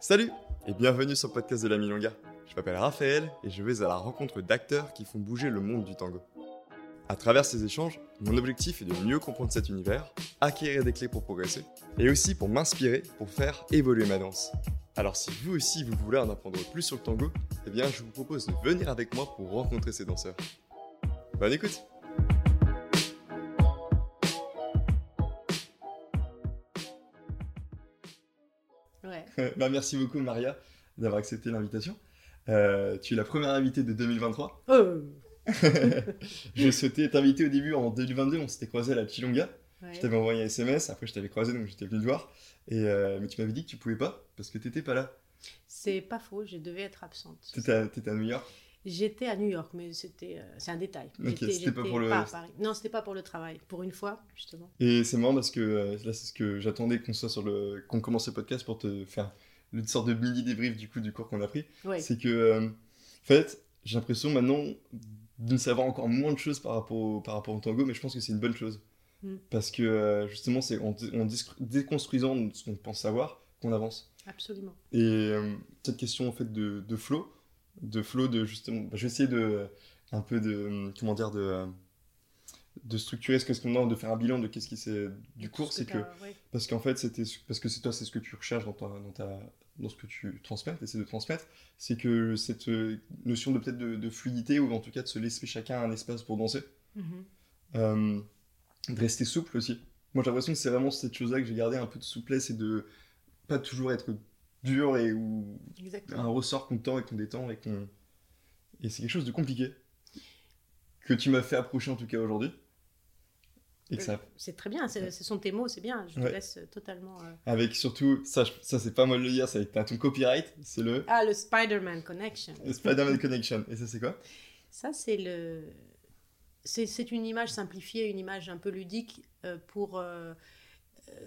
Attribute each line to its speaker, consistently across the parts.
Speaker 1: Salut et bienvenue sur le podcast de la Milonga. Je m'appelle Raphaël et je vais à la rencontre d'acteurs qui font bouger le monde du tango. À travers ces échanges, mon objectif est de mieux comprendre cet univers, acquérir des clés pour progresser et aussi pour m'inspirer pour faire évoluer ma danse. Alors si vous aussi vous voulez en apprendre plus sur le tango, eh bien je vous propose de venir avec moi pour rencontrer ces danseurs. Bonne écoute bah, Merci beaucoup Maria d'avoir accepté l'invitation. Euh, tu es la première invitée de 2023.
Speaker 2: Oh,
Speaker 1: je souhaitais t'inviter au début en 2022, on s'était croisé à la Chilonga.
Speaker 2: ouais.
Speaker 1: Je t'avais envoyé un SMS, après je t'avais croisé donc j'étais venu te voir. Et, euh, mais tu m'avais dit que tu pouvais pas parce que t'étais pas là.
Speaker 2: C'est pas faux, je devais être absente.
Speaker 1: T'étais à, à New York.
Speaker 2: J'étais à New York, mais c'était euh, c'est un détail.
Speaker 1: Ok,
Speaker 2: J'étais-
Speaker 1: c'était pas pour le-
Speaker 2: à Paris. Non, c'était pas pour le travail. Pour une fois, justement.
Speaker 1: Et c'est marrant parce que euh, là c'est ce que j'attendais qu'on soit sur le qu'on commence le podcast pour te faire une sorte de mini débrief du coup du cours qu'on a pris.
Speaker 2: Ouais.
Speaker 1: C'est que euh, en fait j'ai l'impression maintenant de savoir encore moins de choses par rapport au, par rapport au tango, mais je pense que c'est une bonne chose
Speaker 2: Mm.
Speaker 1: parce que justement c'est en, déconstruisant ce qu'on pense savoir qu'on avance.
Speaker 2: Absolument.
Speaker 1: Et cette question en fait de, de flow, de flow de justement, bah, je vais essayer de un peu de euh, comment dire de euh, de structurer ce qu'on a, de faire un bilan de qu'est-ce qui c'est du cours,
Speaker 2: ce
Speaker 1: c'est que
Speaker 2: ouais.
Speaker 1: parce qu'en fait c'était parce que c'est toi c'est ce que tu recherches dans ta, dans ta dans ce que tu transmets, essaies de transmettre, c'est que cette euh, notion de peut-être de, de fluidité ou en tout cas de se laisser chacun un espace pour danser,
Speaker 2: Mhm.
Speaker 1: euh, de rester souple aussi. Moi j'ai l'impression que c'est vraiment cette chose-là que j'ai gardé un peu de souplesse et de pas toujours être dur et ou un
Speaker 2: Exactement.
Speaker 1: ressort qu'on tend et qu'on détend et qu'on. Et c'est quelque chose de compliqué. Que tu m'as fait approcher en tout cas aujourd'hui. Et que ça.
Speaker 2: C'est très bien, c'est- ce sont tes mots, c'est bien. Je
Speaker 1: Ouais.
Speaker 2: te laisse totalement. euh,
Speaker 1: Avec surtout, ça, ça c'est pas moi de le dire, t'as ton copyright, c'est le,
Speaker 2: Ah, le Spider-Man Connection.
Speaker 1: le Spider-Man Connection. Et ça c'est quoi?
Speaker 2: Ça, c'est le. C'est c'est une image simplifiée, une image un peu ludique euh, pour euh, euh,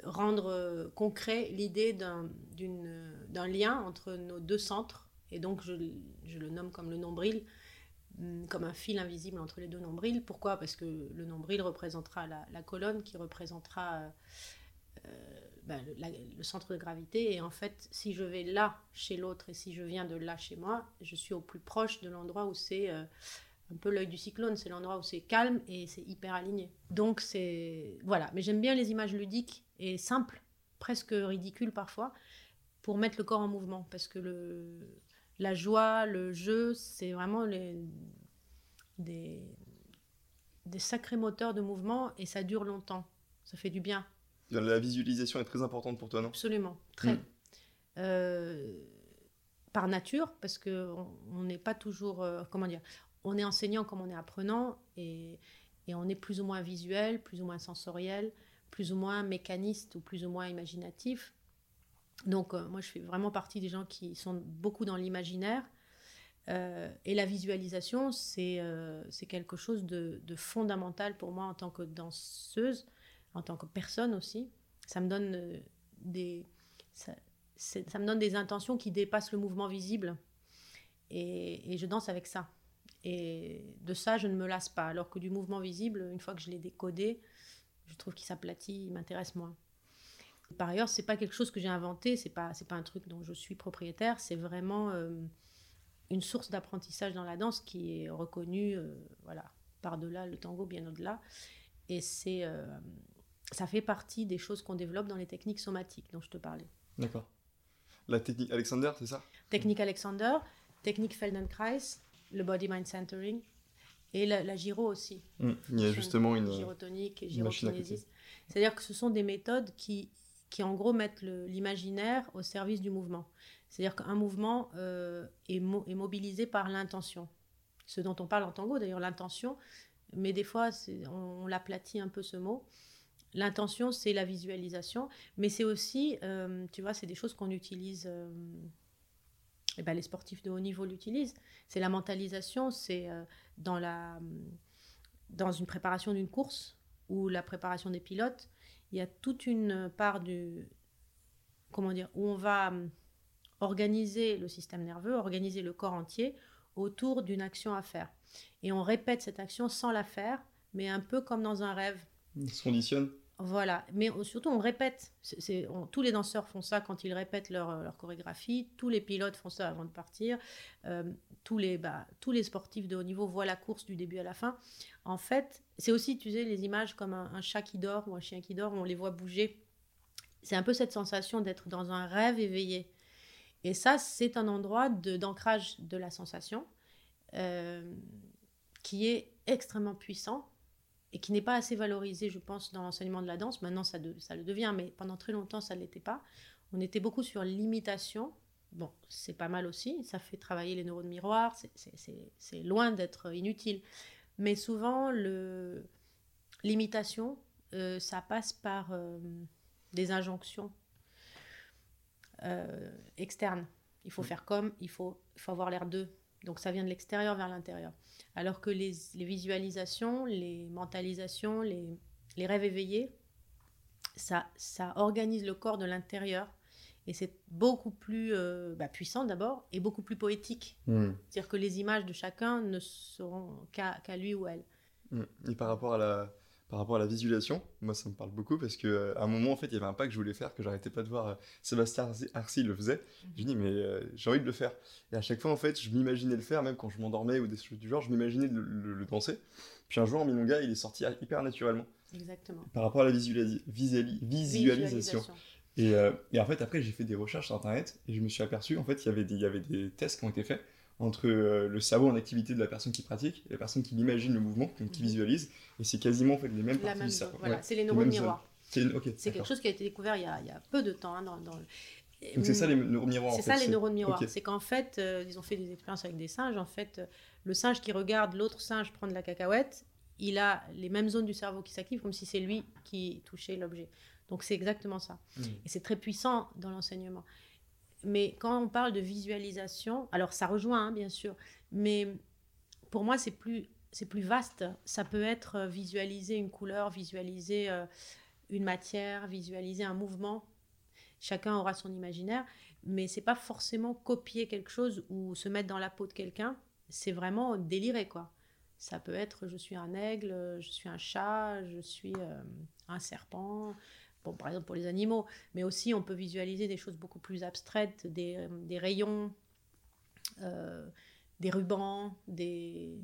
Speaker 2: rendre euh, concret l'idée d'un lien entre nos deux centres. Et donc, je, le nomme comme le nombril, hum, comme un fil invisible entre les deux nombrils. Pourquoi? Parce que le nombril représentera la, colonne qui représentera euh, euh, ben, le, centre de gravité. Et en fait, si je vais là chez l'autre et si je viens de là chez moi, je suis au plus proche de l'endroit où c'est euh, un peu l'œil du cyclone. C'est l'endroit où c'est calme et c'est hyper aligné. Donc, c'est. Voilà. Mais j'aime bien les images ludiques et simples, presque ridicules parfois, pour mettre le corps en mouvement. Parce que le, la joie, le jeu, c'est vraiment les, des, des sacrés moteurs de mouvement et ça dure longtemps. Ça fait du bien.
Speaker 1: La visualisation est très importante pour toi, non?
Speaker 2: Absolument, très.
Speaker 1: Mm.
Speaker 2: Euh, par nature, parce qu'on on n'est pas toujours, euh, comment dire, on est enseignant comme on est apprenant, et, on est plus ou moins visuel, plus ou moins sensoriel, plus ou moins mécaniste ou plus ou moins imaginatif. Donc euh, moi, je fais vraiment partie des gens qui sont beaucoup dans l'imaginaire. Euh, et la visualisation, c'est euh, quelque chose de, fondamental pour moi en tant que danseuse, en tant que personne aussi. Ça me donne des, intentions qui dépassent le mouvement visible. Et je danse avec ça. Et de ça, je ne me lasse pas. Alors que du mouvement visible, une fois que je l'ai décodé, je trouve qu'il s'aplatit, il m'intéresse moins. Par ailleurs, c'est pas quelque chose que j'ai inventé, c'est pas c'est pas un truc dont je suis propriétaire, c'est vraiment euh, une source d'apprentissage dans la danse qui est reconnue, euh, voilà, par-delà le tango, bien au-delà. Et c'est euh, ça fait partie des choses qu'on développe dans les techniques somatiques dont je te parlais.
Speaker 1: D'accord. La technique Alexander, c'est ça?
Speaker 2: Technique Alexander, technique Feldenkrais, le body mind centering et la, la gyro aussi.
Speaker 1: Mm. Il y a justement une.
Speaker 2: Gyrotonique et gyrokinésis. C'est-à-dire que ce sont des méthodes qui, qui en gros mettent l'imaginaire au service du mouvement. C'est-à-dire qu'un mouvement euh, est, mo- est mobilisé par l'intention. Ce dont on parle en tango, d'ailleurs, l'intention, mais des fois, on l'aplatit un peu ce mot. L'intention, c'est la visualisation, mais c'est aussi, euh, tu vois, c'est des choses qu'on utilise, euh, eh ben, les sportifs de haut niveau l'utilisent. C'est la mentalisation, c'est euh, dans, dans une préparation d'une course ou la préparation des pilotes, il y a toute une part du, comment dire, où on va hum, organiser le système nerveux, organiser le corps entier autour d'une action à faire. Et on répète cette action sans la faire, mais un peu comme dans un rêve.
Speaker 1: On se conditionne?
Speaker 2: Voilà, mais surtout on répète. C'est, tous les danseurs font ça quand ils répètent leur, chorégraphie. Tous les pilotes font ça avant de partir. Euh, tous, les, bah, tous les sportifs de haut niveau voient la course du début à la fin. En fait, c'est aussi, tu sais, les images comme un, chat qui dort ou un chien qui dort, on les voit bouger. C'est un peu cette sensation d'être dans un rêve éveillé. Et ça, c'est un endroit d'ancrage de la sensation euh, qui est extrêmement puissant et qui n'est pas assez valorisé, je pense, dans l'enseignement de la danse. Maintenant, ça, ça le devient, mais pendant très longtemps, ça ne l'était pas. On était beaucoup sur l'imitation. Bon, c'est pas mal aussi, ça fait travailler les neurones miroirs, c'est loin d'être inutile. Mais souvent, l'imitation, euh, ça passe par euh, des injonctions euh, externes. Il faut faire comme, il faut, il faut avoir l'air d'eux. Donc ça vient de l'extérieur vers l'intérieur. Alors que les, visualisations, les mentalisations, les, rêves éveillés, ça, ça organise le corps de l'intérieur. Et c'est beaucoup plus euh, bah, puissant d'abord et beaucoup plus poétique. Hmm. C'est-à-dire que les images de chacun ne seront qu'à lui ou elle.
Speaker 1: Hmm. Et par rapport à la, par rapport à la visualisation, moi ça me parle beaucoup parce qu'à euh, un moment en fait il y avait un pas que je voulais faire que j'arrêtais pas de voir euh, Sébastien Arcy le faisait. Mhm. Je dis mais euh, j'ai envie de le faire. Et à chaque fois en fait je m'imaginais le faire même quand je m'endormais ou des choses du genre, je m'imaginais le, le, danser. Puis un jour en Milonga il est sorti hyper naturellement.
Speaker 2: Exactement.
Speaker 1: Par rapport à la visualisation. Et, et, en fait après j'ai fait des recherches sur internet et je me suis aperçu en fait qu'il y avait des, il y avait des tests qui ont été faits entre euh, le cerveau en activité de la personne qui pratique et la personne qui imagine le mouvement, qui mhm. visualise, et c'est quasiment en fait, les mêmes parties du cerveau.
Speaker 2: Voilà, c'est les neurones miroirs. C'est quelque chose qui a été découvert il y a, il y a peu de temps. Hein, dans, dans...
Speaker 1: Donc c'est ça les neurones miroirs.
Speaker 2: C'est ça les neurones miroirs. C'est qu'en fait, euh, ils ont fait des expériences avec des singes. En fait, euh, le singe qui regarde l'autre singe prendre la cacahuète, il a les mêmes zones du cerveau qui s'activent comme si c'est lui qui touchait l'objet. Donc c'est exactement ça. Hmm. Et c'est très puissant dans l'enseignement. Mais quand on parle de visualisation, alors ça rejoint hein, bien sûr, mais pour moi c'est plus c'est plus vaste. Ça peut être euh, visualiser une couleur, visualiser euh, une matière, visualiser un mouvement. Chacun aura son imaginaire, mais c'est pas forcément copier quelque chose ou se mettre dans la peau de quelqu'un. C'est vraiment délirer quoi. Ça peut être je suis un aigle, je suis un chat, je suis euh, un serpent, bon, par exemple pour les animaux, mais aussi on peut visualiser des choses beaucoup plus abstraites, des, euh, des rayons, euh, des rubans, des,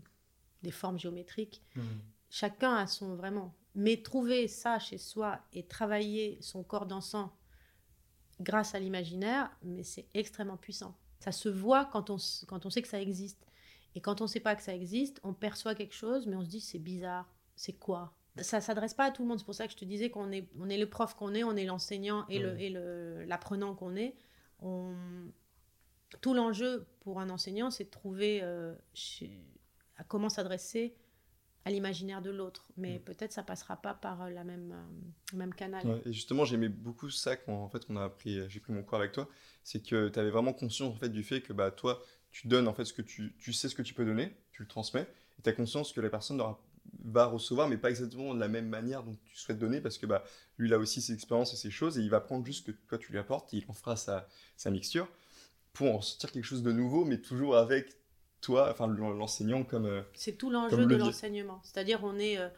Speaker 2: des formes géométriques. Mmh. Chacun a son vraiment. Mais trouver ça chez soi et travailler son corps dansant grâce à l'imaginaire, mais c'est extrêmement puissant. Ça se voit quand on, quand on sait que ça existe. Et quand on ne sait pas que ça existe, on perçoit quelque chose, mais on se dit c'est bizarre, c'est quoi? Ça s'adresse pas à tout le monde. C'est pour ça que je te disais qu'on est, on est le prof qu'on est, on est l'enseignant et, le, le, l'apprenant qu'on est. On... Tout l'enjeu pour un enseignant, c'est de trouver euh, à comment s'adresser à l'imaginaire de l'autre. Mais peut-être ça passera pas par euh, la même, euh, même canal.
Speaker 1: et justement, j'aimais beaucoup ça quand en fait, on a appris, j'ai pris mon cours avec toi. C'est que tu avais vraiment conscience en fait, du fait que bah, toi, tu donnes en fait ce que tu, tu sais ce que tu peux donner, tu le transmets, et tu as conscience que la personne n'aura va recevoir, mais pas exactement de la même manière dont tu souhaites donner, parce que bah, lui, il a aussi ses expériences et ses choses, et il va prendre juste ce que toi, tu lui apportes, et il en fera sa, sa mixture, pour en sortir quelque chose de nouveau, mais toujours avec toi, enfin l'enseignant comme... Euh,
Speaker 2: c'est tout l'enjeu de l'enseignement. C'est-à-dire, on est... Euh,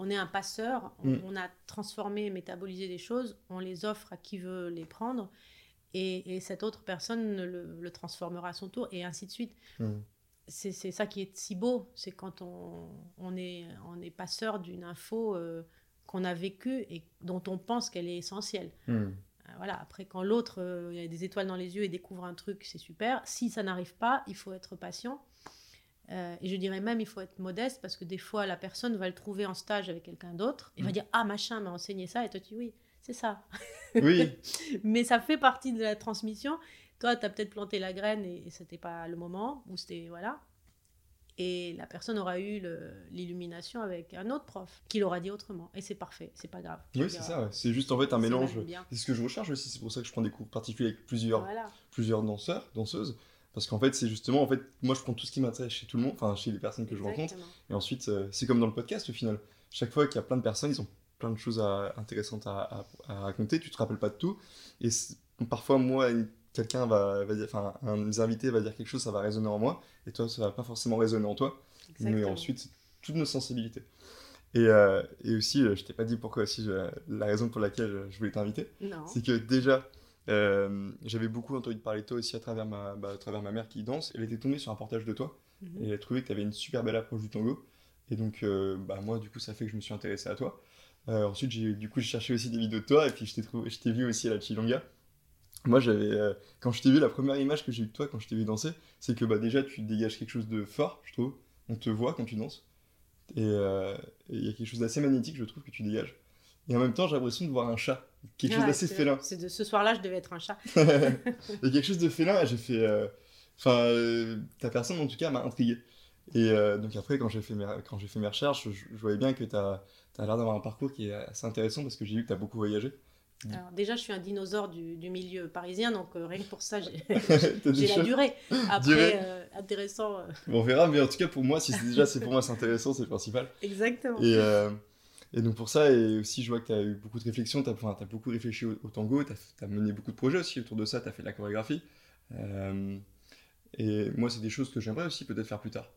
Speaker 2: on est un passeur, mm. on, a transformé, métabolisé des choses, on les offre à qui veut les prendre, et, cette autre personne le, transformera à son tour, et ainsi de suite. Mm c'est ça qui est si beau, c'est quand on, on, est, on est passeur d'une info euh, qu'on a vécue et dont on pense qu'elle est essentielle. Hmm. Euh, voilà, après, quand l'autre euh, il a des étoiles dans les yeux et découvre un truc, c'est super. Si ça n'arrive pas, il faut être patient. et je dirais même, il faut être modeste parce que des fois, la personne va le trouver en stage avec quelqu'un d'autre et va hmm. dire Ah, machin m'a enseigné ça. Et toi, tu dis Oui, c'est ça.
Speaker 1: Oui.
Speaker 2: Mais ça fait partie de la transmission. Toi, tu as peut-être planté la graine et, et c'était pas le moment, ou c'était. Voilà. Et la personne aura eu l'illumination avec un autre prof qui l'aura dit autrement. Et c'est parfait, c'est pas grave.
Speaker 1: Oui, c'est ça. C'est juste en fait un mélange. C'est ce que je recherche aussi. C'est pour ça que je prends des cours particuliers avec plusieurs, plusieurs danseurs, danseuses. Parce qu'en fait, c'est justement, en fait, moi je prends tout ce qui m'intéresse chez tout le monde, enfin chez les personnes que je rencontre. Et ensuite, euh, c'est comme dans le podcast au final. Chaque fois qu'il y a plein de personnes, ils ont plein de choses intéressantes à, à, raconter. Tu te rappelles pas de tout. Et parfois, moi, quelqu'un va, va, dire, enfin, un des invités va dire quelque chose, ça va résonner en moi, et toi, ça va pas forcément résonner en toi. Mais ensuite, c'est toutes nos sensibilités. Et, euh, et aussi, euh, je t'ai pas dit pourquoi aussi, je- la raison pour laquelle je voulais t'inviter, c'est que déjà, euh, j'avais beaucoup entendu parler de toi aussi à travers, ma, bah, à travers ma mère qui danse. Elle était tombée sur un portage de toi
Speaker 2: Mhm.
Speaker 1: et elle a trouvé que tu avais une super belle approche du tango. Et donc, euh, bah, moi, du coup, ça fait que je me suis intéressé à toi. Euh, ensuite, j'ai, du coup, j'ai cherché aussi des vidéos de toi et puis je t'ai, trouvé, je t'ai vu aussi à la Chilonga. Moi, j'avais, euh, quand je t'ai vu, la première image que j'ai eue de toi quand je t'ai vu danser, c'est que bah, déjà, tu dégages quelque chose de fort, je trouve. On te voit quand tu danses. Et euh, et il y a quelque chose d'assez magnétique, je trouve, que tu dégages. Et en même temps, j'ai l'impression de voir un chat. Quelque chose d'assez félin.
Speaker 2: C'est de ce soir-là, je devais être un chat.
Speaker 1: Il y a quelque chose de félin et j'ai fait. euh, Enfin, euh, ta personne en tout cas m'a intrigué. Et donc après, quand j'ai fait mes, quand j'ai fait mes recherches, je, je voyais bien que tu as, l'air d'avoir un parcours qui est assez intéressant parce que j'ai vu que tu as beaucoup voyagé.
Speaker 2: Alors, déjà, je suis un dinosaure du, du milieu parisien, donc euh, rien que pour ça, j'ai la durée. Après,
Speaker 1: Durée.
Speaker 2: euh, intéressant. euh,
Speaker 1: On verra, mais en tout cas pour moi, si c'est déjà c'est pour moi c'est intéressant, c'est le principal.
Speaker 2: exactement.
Speaker 1: Et, et donc pour ça, et aussi je vois que tu as eu beaucoup de réflexions, tu as, beaucoup réfléchi au, au tango, tu as, mené beaucoup de projets aussi autour de ça, tu as fait de la chorégraphie. Et moi, c'est des choses que j'aimerais aussi peut-être faire plus tard.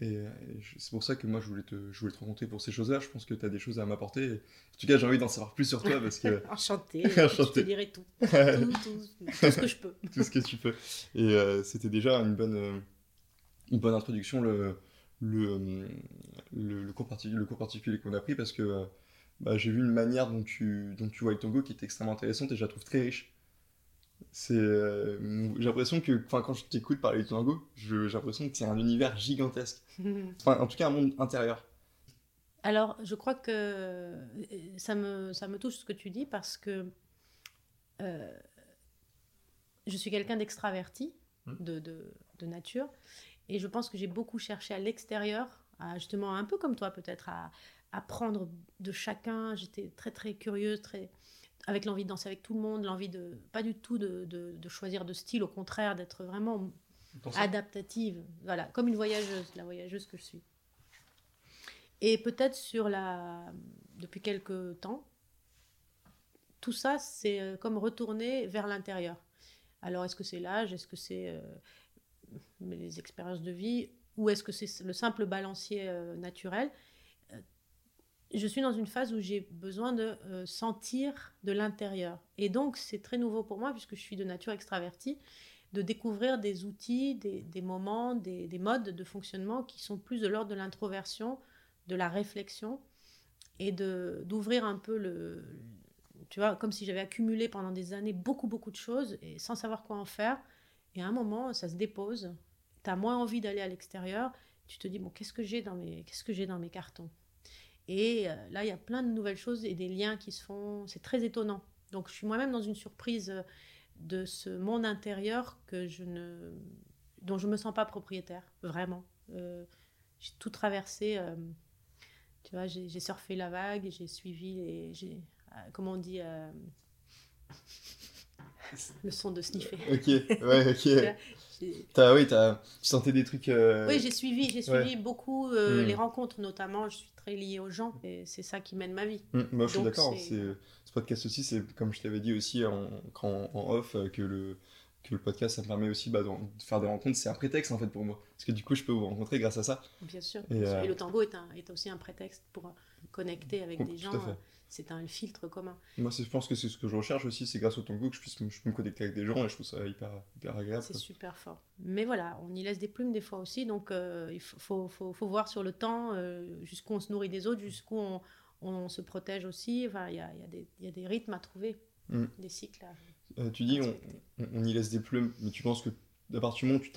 Speaker 1: Et, euh, et c'est pour ça que moi, je voulais te, je voulais te rencontrer pour ces choses-là. Je pense que tu as des choses à m'apporter. En tout cas, j'ai envie d'en savoir plus sur toi parce que
Speaker 2: Enchantée.
Speaker 1: Enchantée.
Speaker 2: Je te dirai tout. Tout, tout, tout ce que je peux.
Speaker 1: tout ce que tu peux. Et euh, c'était déjà une bonne, euh, une bonne introduction, le, le, le, le cours, parti- le cours particulier qu'on a pris, parce que bah, j'ai vu une manière dont tu, dont tu vois le tango qui est extrêmement intéressante et je la trouve très riche. C'est, euh, j'ai l'impression que enfin, quand je t'écoute parler du tango, je- j'ai l'impression que c'est un univers gigantesque. Enfin, en tout cas, un monde intérieur.
Speaker 2: Alors, je crois que euh, ça me, ça me touche ce que tu dis parce que euh, je suis quelqu'un d'extraverti
Speaker 1: Mm.
Speaker 2: de, de, de nature et je pense que j'ai beaucoup cherché à l'extérieur, à justement un peu comme toi peut-être, à apprendre de chacun. J'étais très très curieuse, très avec l'envie de danser avec tout le monde, l'envie de pas du tout de, de- de choisir de style, au contraire d'être vraiment adaptative, voilà, comme une voyageuse, la voyageuse que je suis. Et peut-être sur la, depuis quelques temps, tout ça, c'est euh, comme retourner vers l'intérieur. Alors, est-ce que c'est l'âge, est-ce que c'est euh, les expériences de vie, ou est-ce que c'est le simple balancier euh, naturel? Je suis dans une phase où j'ai besoin de euh, sentir de l'intérieur. Et donc, c'est très nouveau pour moi, puisque je suis de nature extravertie de découvrir des outils, des, moments, des, des modes de fonctionnement qui sont plus de l'ordre de l'introversion, de la réflexion et d'ouvrir un peu le tu vois comme si j'avais accumulé pendant des années beaucoup beaucoup de choses et sans savoir quoi en faire. Et à un moment ça se dépose. Tu as moins envie d'aller à l'extérieur. Tu te dis bon qu'est-ce que j'ai dans que j'ai dans mes cartons? Et euh, là il y a plein de nouvelles choses et des liens qui se font. C'est très étonnant. Donc je suis moi-même dans une surprise euh, de ce monde intérieur que je ne dont je me sens pas propriétaire vraiment. Euh, j'ai tout traversé euh, tu vois j'ai surfé la vague j'ai suivi les j'ai euh, comment on dit le son de sniffer.
Speaker 1: Ok, ouais, ok. T'as, oui, t'as, tu sentais des trucs. euh,
Speaker 2: oui j'ai suivi j'ai
Speaker 1: Ouais.
Speaker 2: suivi beaucoup euh,
Speaker 1: Mm.
Speaker 2: les rencontres notamment je suis très liée aux gens et c'est ça qui mène ma vie
Speaker 1: Mm, moi, je suis d'accord.
Speaker 2: c'est-
Speaker 1: C'est, ce podcast aussi, c'est comme je t'avais dit aussi en, off, euh, que le, que le podcast, ça me permet aussi bah, de faire des rencontres. C'est un prétexte en fait pour moi. Parce que du coup, je peux vous rencontrer grâce à ça.
Speaker 2: bien sûr,
Speaker 1: Et, euh,
Speaker 2: Et le tango est, un, est aussi un prétexte pour connecter avec des gens c'est un filtre commun
Speaker 1: Moi, je pense que c'est ce que je recherche aussi. C'est grâce au tango que je puisse je peux me connecter avec des gens et je trouve ça hyper, hyper agréable.
Speaker 2: C'est super fort. Mais voilà, on y laisse des plumes des fois aussi, donc euh, il faut, faut, voir sur le temps euh, jusqu'où on se nourrit des autres, jusqu'où on, on se protège aussi. Enfin, il y a, il y a y a des rythmes à trouver,
Speaker 1: Mm.
Speaker 2: des cycles à
Speaker 1: Euh, tu dis, on, on- y laisse des plumes, mais tu penses que à partir du moment où tu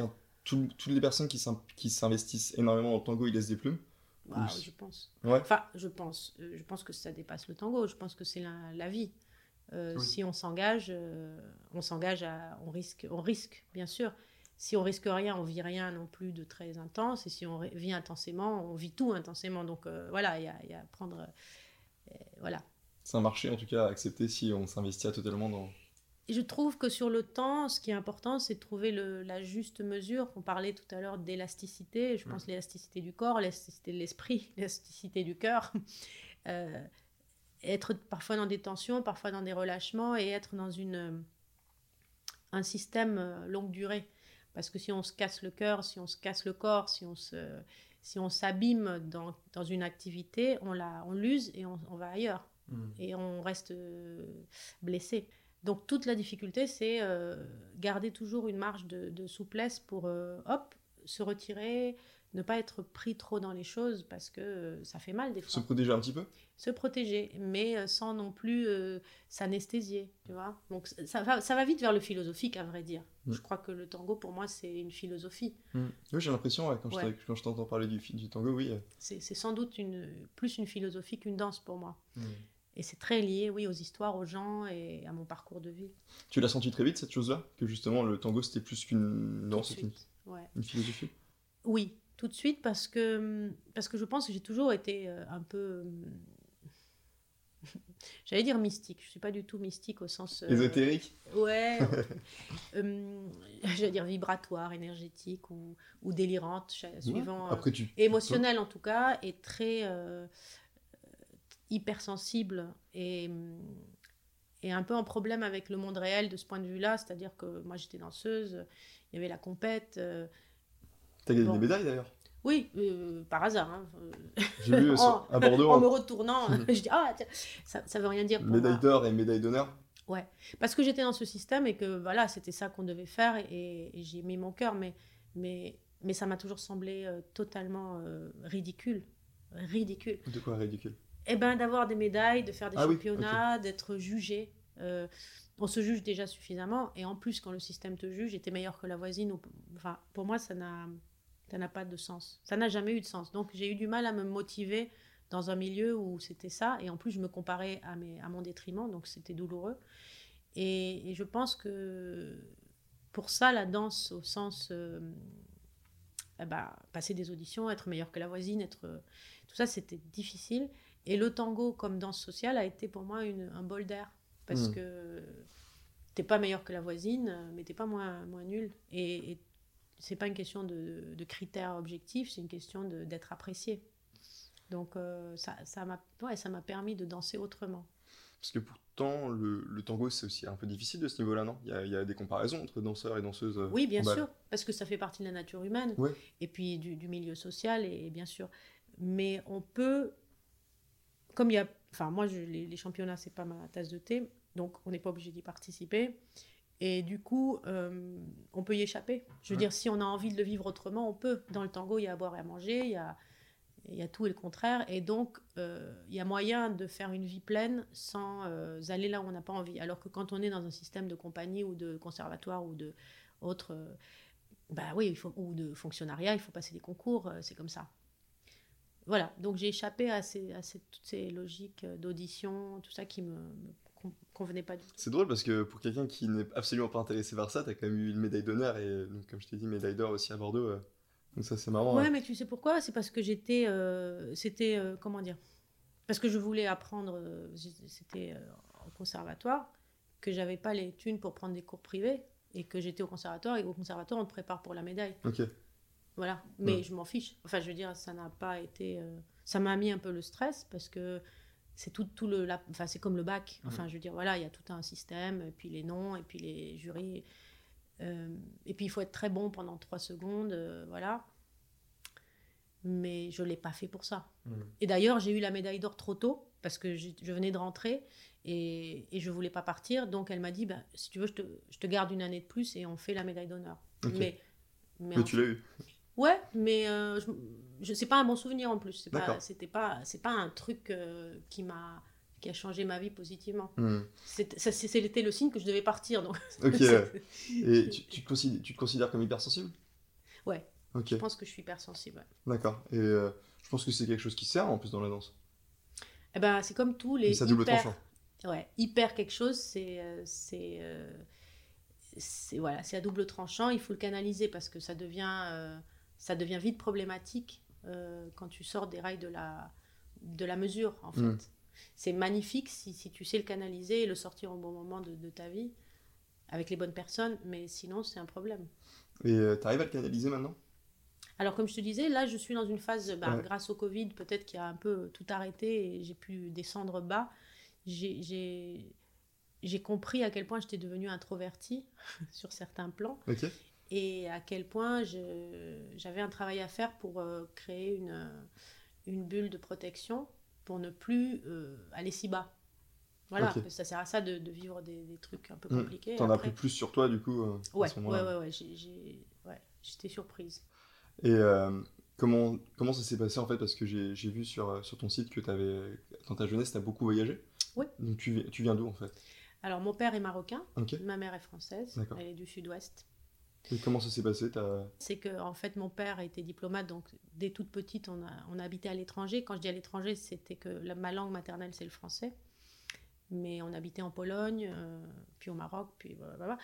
Speaker 1: toutes les personnes qui s'investissent énormément dans le tango, ils laissent des plumes?
Speaker 2: Bah, je pense.
Speaker 1: Ouais.
Speaker 2: Enfin, je pense. Euh, je pense que ça dépasse le tango. Je pense que c'est la, la vie. Euh,
Speaker 1: Oui.
Speaker 2: Si on s'engage, euh, on s'engage à, on risque, on risque, bien sûr. Si on risque rien, on vit rien non plus de très intense. Et si on vit intensément, on vit tout intensément. Donc euh, voilà, il y y a à prendre. voilà.
Speaker 1: C'est un marché en tout cas à accepter si on s'investit totalement dans.
Speaker 2: Je trouve que sur le temps, ce qui est important, c'est de trouver le- la juste mesure. On parlait tout à l'heure d'élasticité. Je pense l'élasticité du corps, l'élasticité de l'esprit, l'élasticité du cœur. Euh, être parfois dans des tensions, parfois dans des relâchements et être dans une, euh, un système euh, longue durée. Parce que si on se casse le cœur, si on se casse le corps, si on se, si on s'abîme dans, dans, une activité, on la, on l'use et on, on, va ailleurs. Hmm. Et on reste blessé. Donc toute la difficulté, c'est euh, garder toujours une marge de, de souplesse pour, euh, hop, se retirer, ne pas être pris trop dans les choses parce que ça fait mal des fois.
Speaker 1: Se protéger un petit peu?
Speaker 2: Se protéger, mais euh, sans non plus euh, s'anesthésier, tu vois. Donc ça va, ça va vite vers le philosophique, à vrai dire. Mm. Je crois que le tango, pour moi, c'est une philosophie.
Speaker 1: Mm. Oui, j'ai l'impression, quand, quand, je t'entends parler du, du, tango, oui. Euh.
Speaker 2: C'est sans doute une, plus une philosophie qu'une danse pour moi. Mm. Et c'est très lié, oui, aux histoires, aux gens et à mon parcours de vie.
Speaker 1: Tu l'as senti très vite, cette chose-là? Que justement, le tango, c'était plus qu'une danse, une, une philosophie?
Speaker 2: Oui, tout de suite parce que, parce que je pense que j'ai toujours été euh, un peu. J'allais dire mystique. Je ne suis pas du tout mystique au sens.
Speaker 1: Euh, Ésotérique?
Speaker 2: Ouais. euh, J'allais dire vibratoire, énergétique ou, ou délirante, suivant.
Speaker 1: Après, tu...
Speaker 2: émotionnelle en tout cas, et très euh, hypersensible et, et un peu en problème avec le monde réel de ce point de vue-là. C'est-à-dire que moi j'étais danseuse, il y avait la compète.
Speaker 1: T'as gagné des médailles d'ailleurs?
Speaker 2: Oui, euh, par hasard. Hein.
Speaker 1: J'ai vu en, à Bordeaux.
Speaker 2: En me retournant, je dis Ah, ça, ça veut rien dire.
Speaker 1: Pour médaille d'or et médaille d'honneur
Speaker 2: Ouais, parce que j'étais dans ce système et que voilà, c'était ça qu'on devait faire et, j'ai mis mon cœur, mais, mais, mais ça m'a toujours semblé euh, totalement euh, ridicule. Ridicule.
Speaker 1: De quoi ridicule?
Speaker 2: Eh ben, d'avoir des médailles, de faire des ah championnats, d'être jugé on se juge déjà suffisamment et en plus quand le système te juge, j'étais meilleur que la voisine. Enfin, pour moi, ça n'a ça n'a pas de sens. Ça n'a jamais eu de sens. Donc j'ai eu du mal à me motiver dans un milieu où c'était ça. Et en plus, je me comparais à, mes, à mon détriment, donc c'était douloureux. Et, je pense que pour ça, la danse, au sens euh, eh ben, passer des auditions, être meilleur que la voisine, être tout ça, c'était difficile. Et le tango comme danse sociale a été pour moi un bol d'air parce que hmm. que t'es pas meilleur que la voisine, mais t'es pas moins, moins nul. Et, et c'est pas une question de, de critères objectifs, c'est une question d'être apprécié. Donc euh, ça m'a ouais, ça permis de danser autrement.
Speaker 1: Parce que pourtant, le, le tango, c'est aussi un peu difficile de ce niveau-là, non? Il y, a, il y, a, des comparaisons entre danseurs et danseuses. Euh,
Speaker 2: oui, bien sûr, parce que ça fait partie de la nature humaine, et puis du, du, milieu social, et, bien sûr. Mais on peut, comme il y a, enfin moi, je, les, les championnats, c'est pas ma tasse de thé, donc on n'est pas obligé d'y participer. Et du coup, euh, on peut y échapper. Je veux dire, si on a envie de le vivre autrement, on peut. Dans le tango, il y a à boire et à manger, il y a, il y a tout et le contraire. Et donc, euh, il y a moyen de faire une vie pleine sans euh, aller là où on n'a pas envie. Alors que quand on est dans un système de compagnie ou de conservatoire ou de autre, bah oui, il faut, ou de fonctionnariat, il faut passer des concours, c'est comme ça. Voilà, donc j'ai échappé à, ces, à ces, toutes ces logiques d'audition, tout ça qui me, me convenait pas du tout.
Speaker 1: C'est drôle parce que pour quelqu'un qui n'est absolument pas intéressé par ça, tu as quand même eu une médaille d'honneur et donc, comme je t'ai dit, médaille d'or aussi à Bordeaux. Euh. Donc ça, c'est marrant.
Speaker 2: Ouais, mais tu sais pourquoi? C'est parce que j'étais. Euh, c'était. Euh, comment dire? Parce que je voulais apprendre. c'était au conservatoire, que j'avais pas les thunes pour prendre des cours privés et que j'étais au conservatoire et au conservatoire, on te prépare pour la médaille.
Speaker 1: Ok.
Speaker 2: Voilà. Mais je m'en fiche. Enfin, je veux dire, ça n'a pas été. ça m'a mis un peu le stress parce que c'est tout, tout le enfin c'est comme le bac. Enfin je veux dire voilà il y a tout un système et puis les noms et puis les jurys euh, et puis il faut être très bon pendant trois secondes euh, voilà. Mais je l'ai pas fait pour ça. Et d'ailleurs j'ai eu la médaille d'or trop tôt parce que je, venais de rentrer et, et je voulais pas partir. Donc elle m'a dit bah, si tu veux je te, je te, garde une année de plus et on fait la médaille d'honneur. Mais
Speaker 1: mais, tu l'as eu
Speaker 2: Ouais, mais euh, je, c'est pas un bon souvenir en plus. C'est pas, c'était pas, c'est pas un truc euh, qui m'a, qui a changé ma vie positivement. Hmm. C'était le signe que je devais partir. Donc.
Speaker 1: Ok. Et tu, tu, te considères, tu te considères comme hypersensible?
Speaker 2: Ouais. Ok. Je pense que je suis hypersensible.
Speaker 1: D'accord. Et euh, je pense que c'est quelque chose qui sert en plus dans la danse?
Speaker 2: Eh ben, c'est comme tous les.
Speaker 1: ça double tranchant.
Speaker 2: Ouais, hyper quelque chose, c'est, c'est, c'est voilà, c'est à double tranchant. Il faut le canaliser parce que ça devient ça devient vite problématique euh, quand tu sors des rails de la, de la mesure, en fait. C'est magnifique si, si, tu sais le canaliser et le sortir au bon moment de, de ta vie, avec les bonnes personnes, mais sinon, c'est un problème.
Speaker 1: Et euh, tu arrives à le canaliser maintenant?
Speaker 2: Alors, comme je te disais, là, je suis dans une phase, bah, grâce au Covid, peut-être qui a un peu tout arrêté et j'ai pu descendre bas. J'ai compris à quel point j'étais devenue introvertie sur certains plans. Et à quel point j'avais un travail à faire pour euh, créer une, une bulle de protection pour ne plus euh, aller si bas. Voilà, ça sert à ça de, vivre des, trucs un peu mmh. compliqués.
Speaker 1: T'en as appris plus sur toi, du coup,
Speaker 2: euh, ouais, à ce. Ouais, ouais, j'étais surprise.
Speaker 1: Et comment, comment ça s'est passé, en fait? Parce que j'ai vu sur, sur ton site que avais, dans ta jeunesse, tu as beaucoup voyagé.
Speaker 2: Oui.
Speaker 1: Donc tu, tu viens d'où, en fait?
Speaker 2: Alors, mon père est marocain, ma mère est française, elle est du sud-ouest.
Speaker 1: Comment ça s'est passé
Speaker 2: C'est que en fait mon père était diplomate, donc dès toute petite on a, on a habité à l'étranger. Quand je dis à l'étranger, c'était que ma langue maternelle c'est le français, mais on habitait en Pologne, euh, puis au Maroc, puis voilà.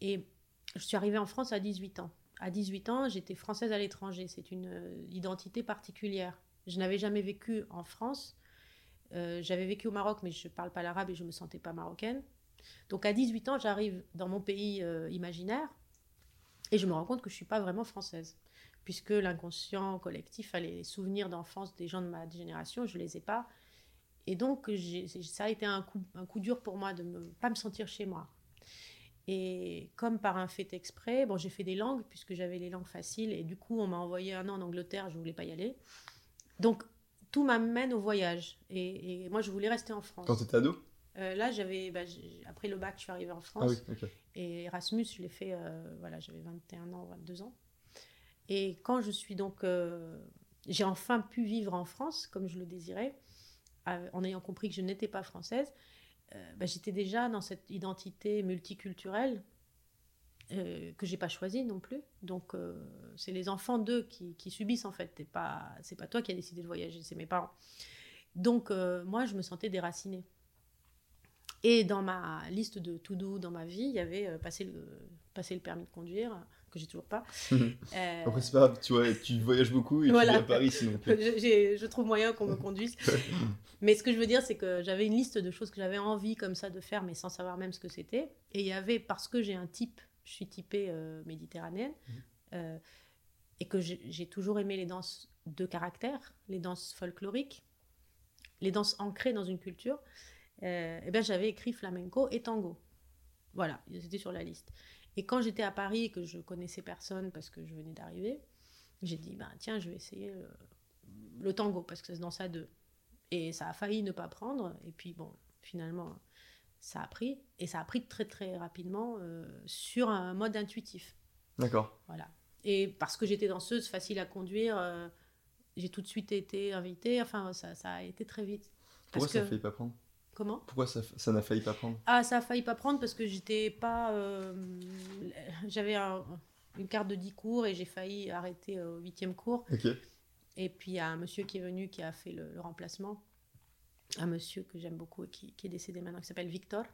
Speaker 2: Et je suis arrivée en France à 18 ans. À 18 ans, j'étais française à l'étranger. C'est une euh, identité particulière. Je n'avais jamais vécu en France. Euh, j'avais vécu au Maroc, mais je ne parle pas l'arabe et je ne me sentais pas marocaine. Donc à 18 ans, j'arrive dans mon pays imaginaire et je me rends compte que je ne suis pas vraiment française, puisque l'inconscient collectif, les souvenirs d'enfance des gens de ma génération, je ne les ai pas. Et donc, ça a été un coup, un coup dur pour moi de ne pas me sentir chez moi. Et comme par un fait exprès, bon, j'ai fait des langues, puisque j'avais les langues faciles, et du coup, on m'a envoyé un an en Angleterre, je ne voulais pas y aller. Donc, tout m'amène au voyage. Et, moi, je voulais rester en France.
Speaker 1: Quand tu étais ado?
Speaker 2: Euh, là, j'avais, bah, après le bac, je suis arrivée en France. Ah et Erasmus, je l'ai fait, euh, voilà, j'avais 21 ans, 22 ans. Et quand je suis donc. Euh, j'ai enfin pu vivre en France comme je le désirais, en ayant compris que je n'étais pas française, bah, j'étais déjà dans cette identité multiculturelle que j'ai pas choisie non plus. Donc, c'est les enfants d'eux qui, qui, subissent en fait. C'est pas, c'est pas toi qui as décidé de voyager, c'est mes parents. Donc, moi, je me sentais déracinée. Et dans ma liste de tout doux dans ma vie, il y avait euh, passer, le, passer le permis de conduire, que j'ai toujours pas.
Speaker 1: euh... Après, c'est pas grave, tu, vois, tu voyages beaucoup et tu es à Paris sinon.
Speaker 2: je, je trouve moyen qu'on me conduise. mais ce que je veux dire, c'est que j'avais une liste de choses que j'avais envie comme ça de faire, mais sans savoir même ce que c'était. Et il y avait, parce que j'ai un type, je suis typée euh, méditerranéenne, mhm. euh, et que j'ai toujours aimé les danses de caractère, les danses folkloriques, les danses ancrées dans une culture euh, eh ben, j'avais écrit flamenco et tango. Voilà, c'était sur la liste. Et quand j'étais à Paris et que je connaissais personne parce que je venais d'arriver, j'ai dit, bah, tiens, je vais essayer le, tango parce que ça se danse à deux. Et ça a failli ne pas prendre. Et puis, bon, finalement, ça a pris. Et ça a pris très, très rapidement euh, sur un mode intuitif.
Speaker 1: D'accord.
Speaker 2: Voilà. Et parce que j'étais danseuse, facile à conduire, euh, j'ai tout de suite été invitée. Enfin, ça, ça a été très vite.
Speaker 1: Pourquoi ça ne fait pas prendre?
Speaker 2: Comment?
Speaker 1: Pourquoi ça, ça n'a failli pas prendre?
Speaker 2: Ah, ça a failli pas prendre parce que j'étais pas. Euh, j'avais une carte de 10 cours et j'ai failli arrêter au 8 cours. Et puis il y a un monsieur qui est venu qui a fait le, remplacement. Un monsieur que j'aime beaucoup et qui, est décédé maintenant, qui s'appelle Victor.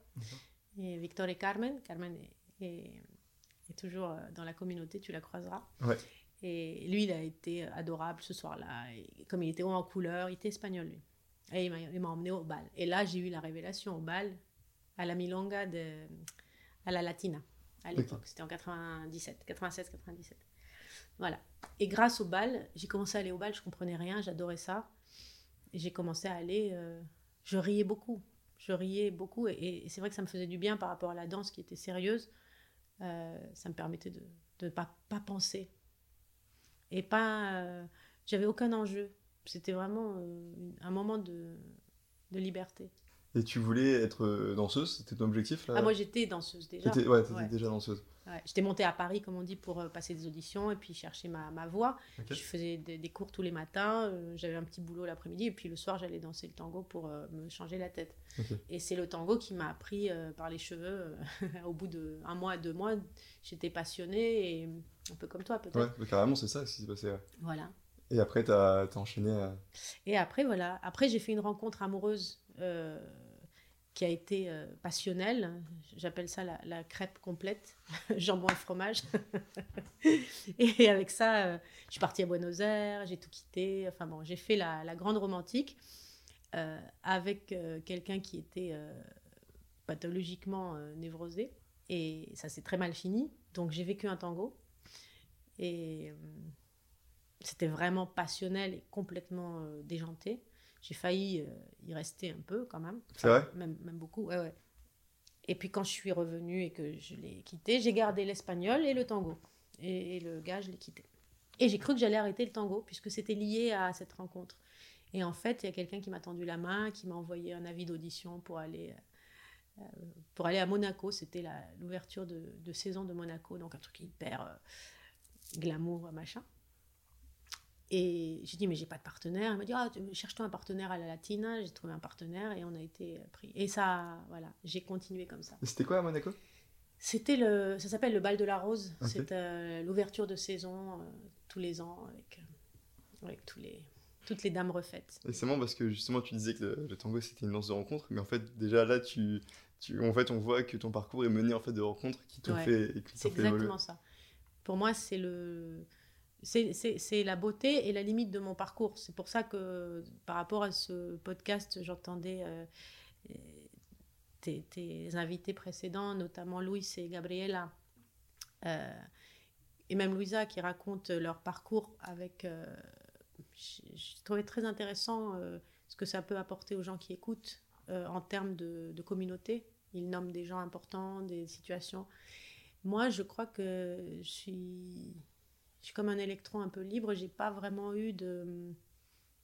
Speaker 2: Et Victor et Carmen. Carmen est, toujours euh, dans la communauté, tu la croiseras. Et lui, il a été adorable ce soir-là. Comme il était haut en couleur, il était espagnol, lui. Et il m'a emmené au bal. Et là, j'ai eu la révélation au bal, à la Milonga, de, à la Latina, à l'époque. C'était en 97, 96, 97. Voilà. Et grâce au bal, j'ai commencé à aller au bal, je comprenais rien, j'adorais ça. Et j'ai commencé à aller, euh, je riais beaucoup. Je riais beaucoup. Et, c'est vrai que ça me faisait du bien par rapport à la danse qui était sérieuse. Euh, ça me permettait de ne pas, pas penser. Et pas. Euh, j'avais aucun enjeu. C'était vraiment euh, un moment de, de, liberté.
Speaker 1: Et tu voulais être euh, danseuse C'était ton objectif là
Speaker 2: ah, Moi j'étais danseuse déjà.
Speaker 1: ouais, tu étais déjà danseuse.
Speaker 2: J'étais montée à Paris, comme on dit, pour euh, passer des auditions et puis chercher ma, ma voix. Je faisais des, cours tous les matins, j'avais un petit boulot l'après-midi et puis le soir j'allais danser le tango pour me changer la tête. Et c'est le tango qui m'a pris par les cheveux au bout d'un mois, deux mois. J'étais passionnée et un peu comme toi peut-être.
Speaker 1: Ouais, carrément c'est ça qui s'est passé.
Speaker 2: Voilà.
Speaker 1: Et après, tu as, enchaîné. Euh,
Speaker 2: Et après, voilà. Après, j'ai fait une rencontre amoureuse euh, qui a été euh, passionnelle. J'appelle ça la, crêpe complète, jambon et fromage. et avec ça, je suis partie à Buenos Aires, j'ai tout quitté. Enfin bon, j'ai fait la, la, grande romantique avec quelqu'un qui était pathologiquement névrosé. Et ça s'est très mal fini. Donc j'ai vécu un tango. Et c'était vraiment passionnel et complètement euh, déjanté. J'ai failli euh, y rester un peu quand même.
Speaker 1: C'est vrai
Speaker 2: même, même, beaucoup, ouais, ouais. Et puis quand je suis revenue et que je l'ai quitté, j'ai gardé l'espagnol et le tango. Et, le gars, je l'ai quitté. Et j'ai cru que j'allais arrêter le tango, puisque c'était lié à cette rencontre. Et en fait, il y a quelqu'un qui m'a tendu la main, qui m'a envoyé un avis d'audition pour aller, euh, pour aller à Monaco. C'était l'ouverture de, saison de Monaco, donc un truc hyper euh, glamour, machin. Et j'ai dit, mais j'ai pas de partenaire. Il m'a dit, ah, cherche-toi un partenaire à la Latina. J'ai trouvé un partenaire et on a été pris. Et ça, voilà, j'ai continué comme ça.
Speaker 1: C'était quoi à Monaco?
Speaker 2: C'était le, ça s'appelle le bal de la rose. C'est euh, l'ouverture de saison tous les ans avec, avec tous les, toutes les dames refaites.
Speaker 1: Et c'est marrant parce que justement, tu disais que le, tango c'était une danse de rencontre, mais en fait, déjà là, tu, tu, en fait, on voit que ton parcours est mené en fait de rencontres qui t'ont fait.
Speaker 2: C'est exactement ça. Pour moi, c'est le. C'est la beauté et la limite de mon parcours. C'est pour ça que par rapport à ce podcast, j'entendais euh, tes, invités précédents, notamment Louis et Gabriela, euh, et même Louisa, qui racontent leur parcours avec, euh, j'ai trouvé très intéressant euh, ce que ça peut apporter aux gens qui écoutent en termes de, communauté. Ils nomment des gens importants, des situations. Moi, je crois que je suis, je suis comme un électron un peu libre. J'ai pas vraiment eu de.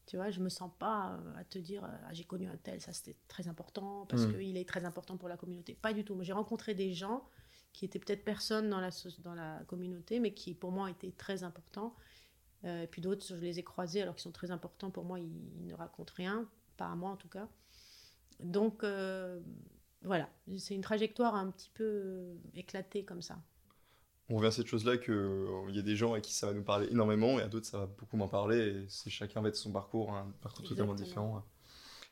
Speaker 2: Tu vois, je me sens pas euh, à te dire ah, j'ai connu un tel, ça c'était très important parce mmh. qu'il est très important pour la communauté. Pas du tout. J'ai rencontré des gens qui étaient peut-être personne dans la, dans la communauté, mais qui pour moi étaient très importants. Euh, et puis d'autres, je les ai croisés alors qu'ils sont très importants pour moi, ils, ne racontent rien, pas à moi en tout cas. Donc euh, voilà, c'est une trajectoire un petit peu euh, éclatée comme ça.
Speaker 1: On revient à cette chose-là qu'il y a des gens à qui ça va nous parler énormément et à d'autres ça va beaucoup m'en parler. Et c'est chacun va être son parcours, un parcours totalement différent.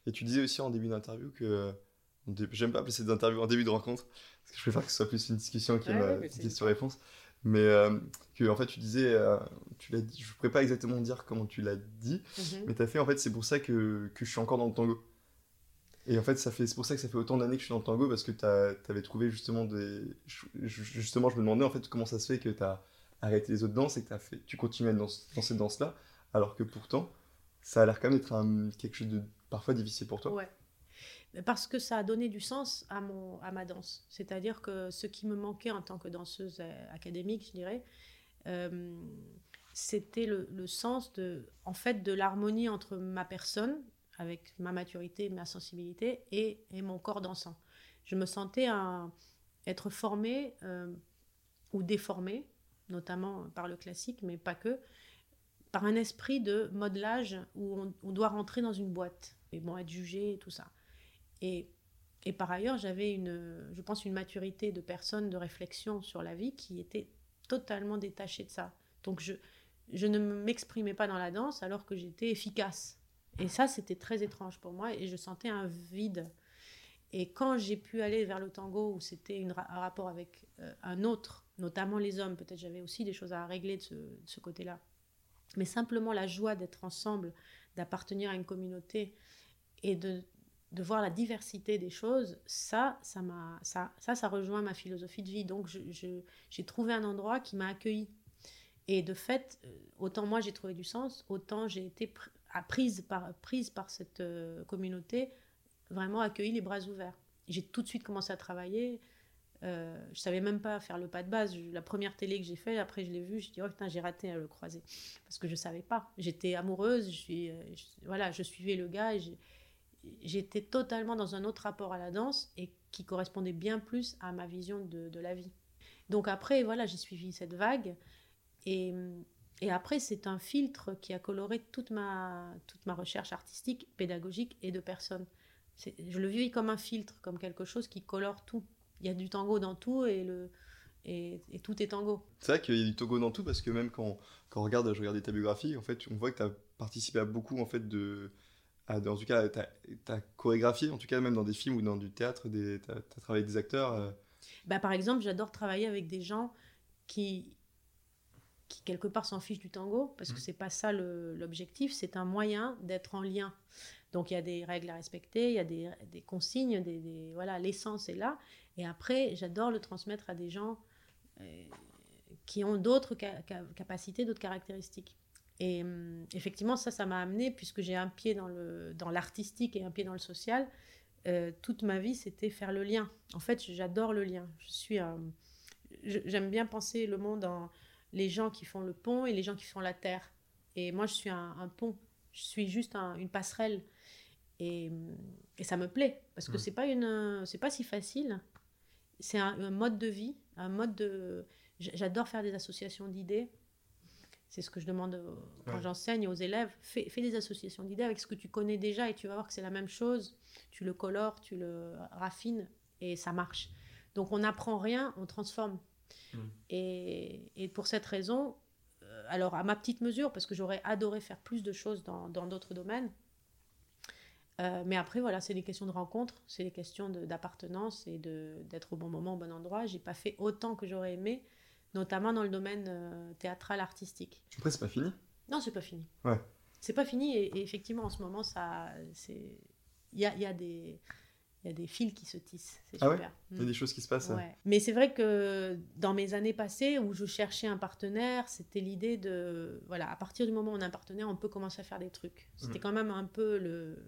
Speaker 1: Et tu disais aussi en début d'interview que j'aime pas appeler ces interviews en début de rencontre parce que je préfère que ce soit plus une discussion qu'une ouais, question-réponse. Mais euh, que en fait tu disais, euh, tu l'as dit, je pourrais pas exactement dire comment tu l'as dit, mhm. mais tu as fait en fait c'est pour ça que, que, je suis encore dans le tango. Et en fait c'est pour ça que ça fait autant d'années que je suis dans le tango parce que tu avais trouvé justement des justement je me demandais en fait comment ça se fait que tu as arrêté les autres danses et que as fait tu continues dans, dans cette danse là alors que pourtant ça a l'air quand même d'être quelque chose de parfois difficile pour toi.
Speaker 2: Ouais parce que ça a donné du sens à, mon, à ma danse. C'est-à-dire que ce qui me manquait en tant que danseuse euh, académique, je dirais, euh, c'était le, sens de, en fait, de l'harmonie entre ma personne, avec ma maturité, ma sensibilité, et, mon corps dansant. Je me sentais être formée euh, ou déformée, notamment par le classique, mais pas que, par un esprit de modelage où on, doit rentrer dans une boîte et bon, être jugé et tout ça. Et, et par ailleurs, j'avais une, je pense, une maturité de personne, de réflexion sur la vie qui était totalement détachée de ça. Donc je ne m'exprimais pas dans la danse alors que j'étais efficace. Et ça, c'était très étrange pour moi et je sentais un vide. Et quand j'ai pu aller vers le tango, où c'était un rapport avec euh, un autre, notamment les hommes, peut-être j'avais aussi des choses à régler de ce, côté-là. Mais simplement la joie d'être ensemble, d'appartenir à une communauté et de de voir la diversité des choses, ça, ça, ça, ça, ça rejoint ma philosophie de vie. Donc, j'ai trouvé un endroit qui m'a accueilli. Et de fait, euh, autant moi j'ai trouvé du sens, autant j'ai été prise par, prise par cette euh, communauté, vraiment accueillie les bras ouverts. J'ai tout de suite commencé à travailler. Euh, je savais même pas faire le pas de base. La première télé que j'ai fait, après je l'ai vu, je dit oh putain j'ai raté à le croiser parce que je savais pas. J'étais amoureuse, je euh, voilà, je suivais le gars j'étais totalement dans un autre rapport à la danse et qui correspondait bien plus à ma vision de, la vie. Donc après, voilà, j'ai suivi cette vague et, et après, c'est un filtre qui a coloré toute ma, toute ma recherche artistique, pédagogique et de personnes. Je le vis comme un filtre, comme quelque chose qui colore tout. Il y a du tango dans tout et, le, et, tout est tango.
Speaker 1: C'est vrai qu'il y a du tango dans tout parce que même quand, quand on regarde, je regarde ta biographie, en fait, on voit que tu as participé à beaucoup en fait, de, en tout cas, tu as, chorégraphié, en tout cas, même dans des films ou dans du théâtre, tu as, travaillé avec des acteurs euh.
Speaker 2: bah, Par exemple, j'adore travailler avec des gens qui, qui quelque part, s'en fichent du tango, parce que mmh. c'est pas ça l'objectif, c'est un moyen d'être en lien. Donc, il y a des règles à respecter, il y a des, des consignes, des, voilà, l'essence est là. Et après, j'adore le transmettre à des gens euh, qui ont d'autres capacités, d'autres caractéristiques. Et hum, effectivement, ça, ça m'a amené, puisque j'ai un pied dans, le, dans l'artistique et un pied dans le social, euh, toute ma vie, c'était faire le lien. En fait, j'adore le lien. Je suis j'aime bien penser le monde en les gens qui font le pont et les gens qui font la terre. Et moi, je suis un, pont. Je suis juste une passerelle. Et, et, ça me plaît parce que mm. c'est pas une, c'est pas si facile. C'est un, mode de vie, un mode de. J'adore faire des associations d'idées. C'est ce que je demande quand j'enseigne aux élèves. Fais, fais des associations d'idées avec ce que tu connais déjà et tu vas voir que c'est la même chose. Tu le colores, tu le raffines et ça marche. Donc on n'apprend rien, on transforme. Mm. Et, et, pour cette raison, euh, alors à ma petite mesure, parce que j'aurais adoré faire plus de choses dans d'autres domaines, euh, mais après, voilà, c'est des questions de rencontre, c'est des questions d'appartenance et d'être au bon moment, au bon endroit. J'ai pas fait autant que j'aurais aimé, notamment dans le domaine euh, théâtral artistique.
Speaker 1: Après, c'est pas fini?
Speaker 2: Non, c'est pas fini.
Speaker 1: Ouais.
Speaker 2: C'est pas fini et, effectivement, en ce moment, ça, c'est, il y a, y a des il y a des fils qui se tissent. C'est
Speaker 1: ah super. Il y a des choses qui se passent.
Speaker 2: Ouais. Mais c'est vrai que dans mes années passées où je cherchais un partenaire, c'était l'idée de. Voilà, à partir du moment où on a un partenaire, on peut commencer à faire des trucs. C'était mm. quand même un peu le,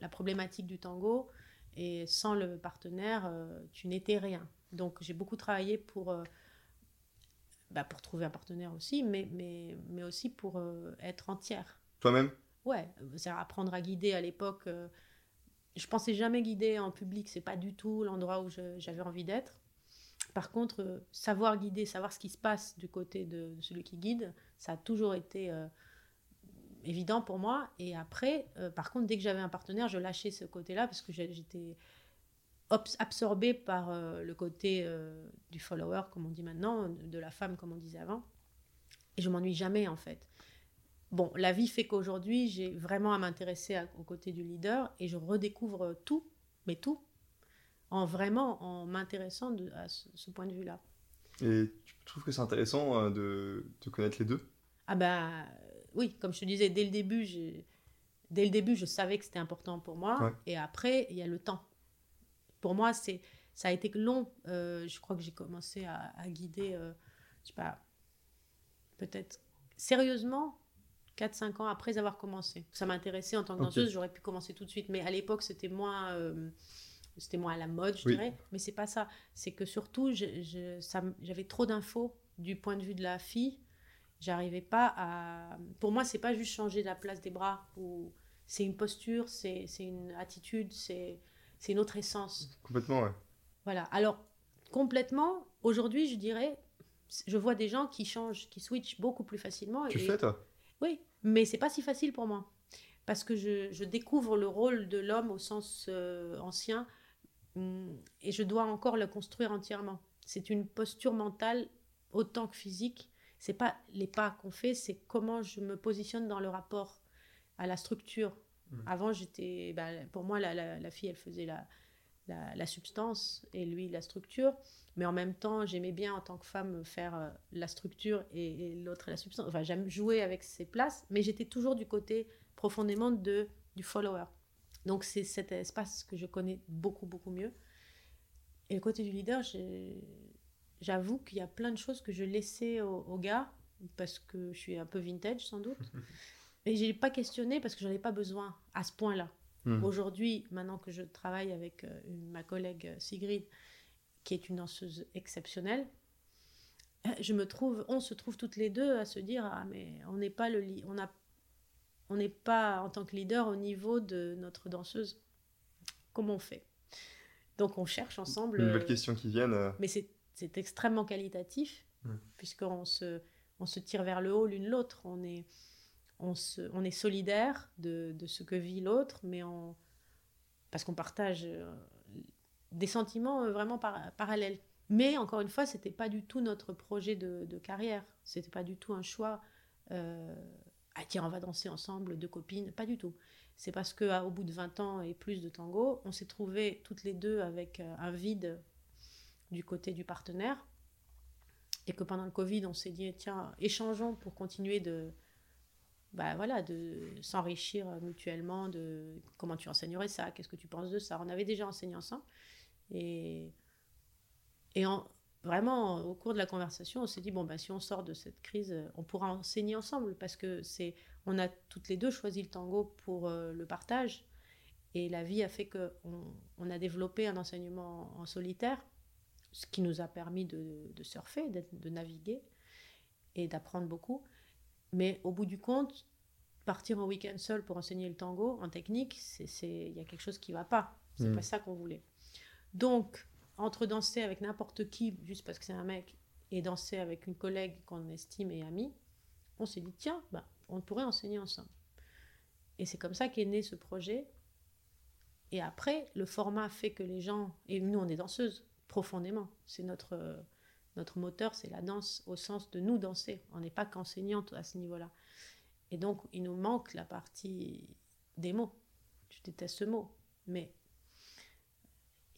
Speaker 2: la problématique du tango. Et sans le partenaire, euh, tu n'étais rien. Donc j'ai beaucoup travaillé pour, euh, bah, pour trouver un partenaire aussi, mais, mais, mais aussi pour euh, être entière.
Speaker 1: Toi-même?
Speaker 2: Ouais, c'est apprendre à guider à l'époque. Je pensais jamais guider en public, c'est pas du tout l'endroit où j'avais envie d'être. Par contre, savoir guider, savoir ce qui se passe du côté de, celui qui guide, ça a toujours été évident pour moi. Et après, euh, par contre, dès que j'avais un partenaire, je lâchais ce côté-là parce que j'étais absorbée par euh, le côté euh, du follower, comme on dit maintenant, de la femme, comme on disait avant. Et je m'ennuie jamais, en fait. Bon, la vie fait qu'aujourd'hui, j'ai vraiment à m'intéresser au côté du leader et je redécouvre tout, mais tout, en vraiment en m'intéressant à ce, point de vue-là.
Speaker 1: Et tu trouves que c'est intéressant de, de connaître les deux?
Speaker 2: Ah ben, oui, comme je te disais, dès le début, dès le début, je savais que c'était important pour moi. Et après, il y a le temps. Pour moi, c'est, ça a été long. Euh, je crois que j'ai commencé à, guider, euh, je sais pas, peut-être sérieusement, 4-5 ans après avoir commencé. Ça m'intéressait en tant que danseuse, j'aurais pu commencer tout de suite. Mais à l'époque, c'était moins, euh, c'était moins à la mode, je dirais. Mais c'est pas ça. C'est que surtout, j'avais trop d'infos du point de vue de la fille J'arrivais pas à. Pour moi, c'est pas juste changer la place des bras. ou C'est une posture, c'est une attitude, c'est une autre essence.
Speaker 1: Complètement, ouais.
Speaker 2: Voilà. Alors, complètement, aujourd'hui, je dirais, je vois des gens qui changent, qui switchent beaucoup plus facilement.
Speaker 1: Tu le fais, toi?
Speaker 2: Oui, mais c'est pas si facile pour moi. Parce que je, je découvre le rôle de l'homme au sens euh, ancien hum, et je dois encore le construire entièrement. C'est une posture mentale autant que physique c'est pas les pas qu'on fait, c'est comment je me positionne dans le rapport à la structure. Mm. Avant, j'étais, bah, pour moi, la, fille, elle faisait la, la, substance et lui la structure. Mais en même temps, j'aimais bien en tant que femme faire euh, la structure et, l'autre la substance. Enfin, j'aime jouer avec ces places, mais j'étais toujours du côté profondément de, du follower. Donc, c'est cet espace que je connais beaucoup, beaucoup mieux. Et le côté du leader, j'avoue qu'il y a plein de choses que je laissais aux, gars, parce que je suis un peu vintage sans doute. Et j'ai pas questionné parce que j'en ai pas besoin à ce point-là. Hmm. Aujourd'hui, maintenant que je travaille avec euh, ma collègue Sigrid, qui est une danseuse exceptionnelle, euh, je me trouve, on se trouve toutes les deux à se dire ah mais on n'est pas le on a on n'est pas en tant que leader au niveau de notre danseuse. Comment on fait? Donc on cherche ensemble.
Speaker 1: Une nouvelle question qui viennent.
Speaker 2: Mais c'est c'est extrêmement qualitatif, mm. puisqu'on se, on se tire vers le haut l'une l'autre. On est, on, se, on est solidaire de, de ce que vit l'autre, mais parce qu'on partage euh, des sentiments euh, vraiment parallèles. Mais encore une fois, c'était pas du tout notre projet de, de carrière. C'était pas du tout un choix. Euh, ah tiens, on va danser ensemble, deux copines. Pas du tout. C'est parce qu'au bout de 20 ans et plus de tango, on s'est trouvés toutes les deux avec un vide du côté du partenaire. Et que pendant le Covid, on s'est dit, tiens, échangeons pour continuer de, bah voilà, de s'enrichir mutuellement, de comment tu enseignerais ça, qu'est-ce que tu penses de ça. On avait déjà enseigné ensemble. Et, et en, vraiment, au cours de la conversation, on s'est dit, bon, bah, si on sort de cette crise, on pourra enseigner ensemble parce que c'est, on a toutes les deux choisi le tango pour euh, le partage. Et la vie a fait qu'on on a développé un enseignement en solitaire ce qui nous a permis de, surfer, de, naviguer. et d'apprendre beaucoup. Mais au bout du compte, partir en week-end seul pour enseigner le tango en technique, il y a quelque chose qui ne va pas. C'est
Speaker 1: Mm.
Speaker 2: pas ça qu'on voulait. Donc, entre danser avec n'importe qui, juste parce que c'est un mec, et danser avec une collègue qu'on estime et amie, on s'est dit, tiens, bah, on pourrait enseigner ensemble. Et c'est comme ça qu'est né ce projet. Et après, le format fait que les gens, et nous on est danseuses profondément, c'est notre, euh, notre moteur, c'est la danse au sens de nous danser. On n'est pas qu'enseignante à ce niveau-là. Et donc, il nous manque la partie des mots. Je déteste ce mot, mais.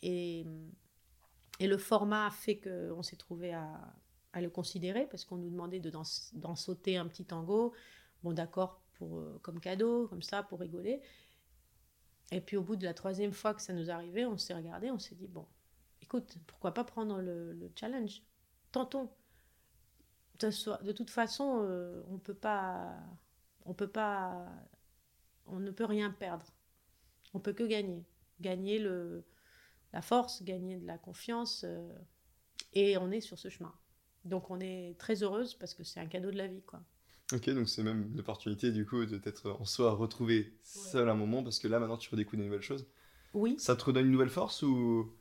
Speaker 2: Et, et le format fait qu'on s'est trouvé à, à le considérer parce qu'on nous demandait de d'en sauter un petit tango. Bon, d'accord, euh, comme cadeau, comme ça, pour rigoler. Et puis au bout de la troisième fois que ça nous arrivait, on s'est regardé, on s'est dit, bon, écoute, pourquoi pas prendre le challenge? Tentons. De, toute façon, euh, on peut pas, on peut pas, on ne peut rien perdre. On peut que gagner. Gagner le, la force, gagner de la confiance. euh, et on est sur ce chemin. Donc on est très heureuse parce que c'est un cadeau de la vie, quoi.
Speaker 1: Ok, donc c'est même une opportunité du coup de t'être en soi retrouvé seul un moment parce que là maintenant tu redécouvres des nouvelles choses.
Speaker 2: Oui.
Speaker 1: Ça te redonne une nouvelle force ou